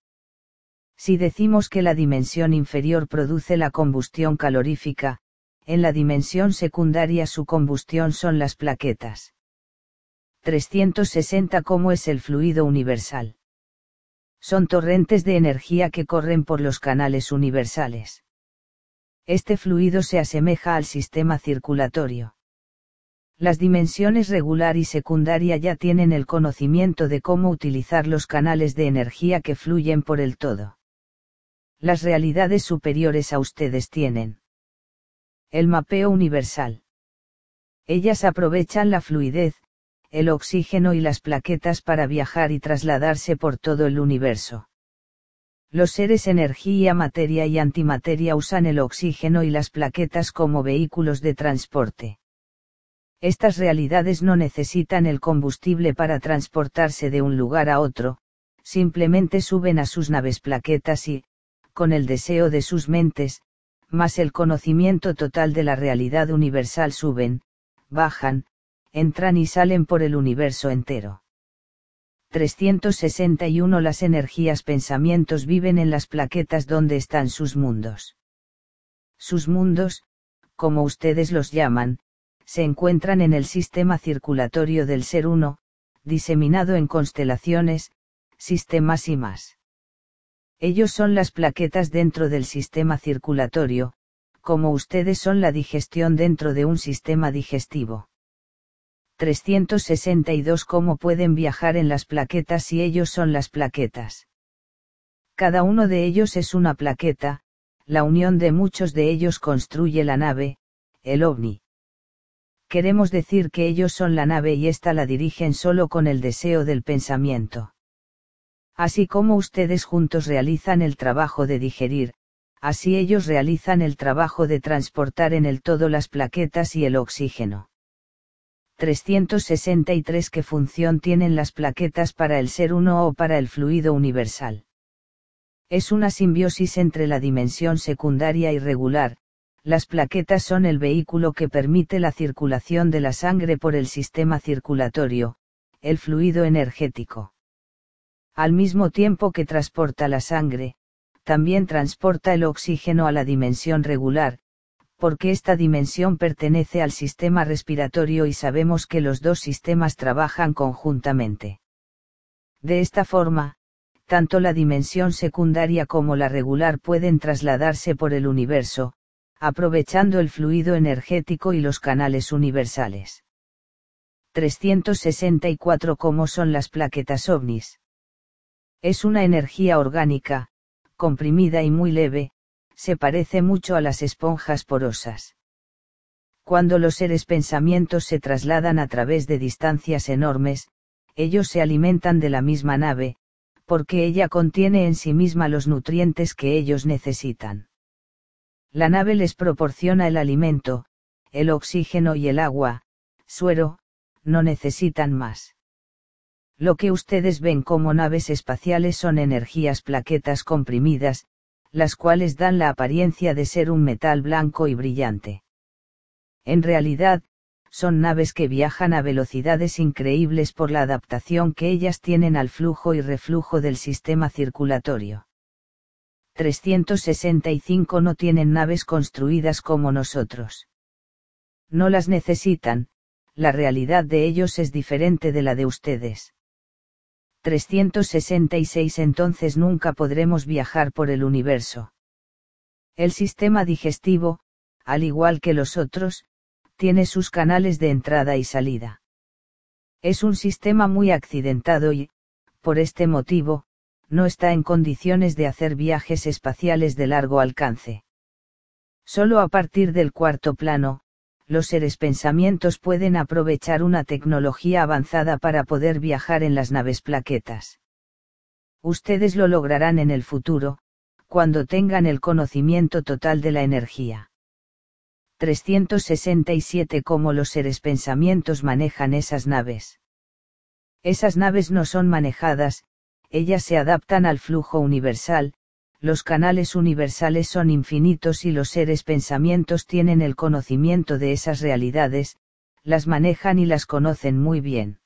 Si decimos que la dimensión inferior produce la combustión calorífica, en la dimensión secundaria su combustión son las plaquetas. 360 ¿Cómo es el fluido universal? Son torrentes de energía que corren por los canales universales. Este fluido se asemeja al sistema circulatorio. Las dimensiones regular y secundaria ya tienen el conocimiento de cómo utilizar los canales de energía que fluyen por el todo. Las realidades superiores a ustedes tienen. El mapeo universal. Ellas aprovechan la fluidez, el oxígeno y las plaquetas para viajar y trasladarse por todo el universo. Los seres energía, materia y antimateria usan el oxígeno y las plaquetas como vehículos de transporte. Estas realidades no necesitan el combustible para transportarse de un lugar a otro, simplemente suben a sus naves plaquetas y, con el deseo de sus mentes, más el conocimiento total de la realidad universal suben, bajan, entran y salen por el universo entero. 361 Las energías pensamientos viven en las plaquetas donde están sus mundos. Sus mundos, como ustedes los llaman, se encuentran en el sistema circulatorio del ser uno, diseminado en constelaciones, sistemas y más. Ellos son las plaquetas dentro del sistema circulatorio, como ustedes son la digestión dentro de un sistema digestivo. 362 Cómo pueden viajar en las plaquetas si ellos son las plaquetas. Cada uno de ellos es una plaqueta, la unión de muchos de ellos construye la nave, el ovni. Queremos decir que ellos son la nave y ésta la dirigen solo con el deseo del pensamiento. Así como ustedes juntos realizan el trabajo de digerir, así ellos realizan el trabajo de transportar en el todo las plaquetas y el oxígeno. 363 ¿Qué función tienen las plaquetas para el ser uno o para el fluido universal? Es una simbiosis entre la dimensión secundaria y regular, las plaquetas son el vehículo que permite la circulación de la sangre por el sistema circulatorio, el fluido energético. Al mismo tiempo que transporta la sangre, también transporta el oxígeno a la dimensión regular, porque esta dimensión pertenece al sistema respiratorio y sabemos que los dos sistemas trabajan conjuntamente. De esta forma, tanto la dimensión secundaria como la regular pueden trasladarse por el universo, aprovechando el fluido energético y los canales universales. 364 ¿Cómo son las plaquetas ovnis? Es una energía orgánica, comprimida y muy leve, se parece mucho a las esponjas porosas. Cuando los seres pensamientos se trasladan a través de distancias enormes, ellos se alimentan de la misma nave, porque ella contiene en sí misma los nutrientes que ellos necesitan. La nave les proporciona el alimento, el oxígeno y el agua, suero, no necesitan más. Lo que ustedes ven como naves espaciales son energías plaquetas comprimidas, las cuales dan la apariencia de ser un metal blanco y brillante. En realidad, son naves que viajan a velocidades increíbles por la adaptación que ellas tienen al flujo y reflujo del sistema circulatorio. 365 no tienen naves construidas como nosotros. No las necesitan, la realidad de ellos es diferente de la de ustedes. 366 Entonces nunca podremos viajar por el universo. El sistema digestivo, al igual que los otros, tiene sus canales de entrada y salida. Es un sistema muy accidentado y, por este motivo, no está en condiciones de hacer viajes espaciales de largo alcance. Solo a partir del cuarto plano, los seres pensamientos pueden aprovechar una tecnología avanzada para poder viajar en las naves plaquetas. Ustedes lo lograrán en el futuro, cuando tengan el conocimiento total de la energía. 367 Cómo los seres pensamientos manejan esas naves. Esas naves no son manejadas, ellas se adaptan al flujo universal, los canales universales son infinitos y los seres pensamientos tienen el conocimiento de esas realidades, las manejan y las conocen muy bien.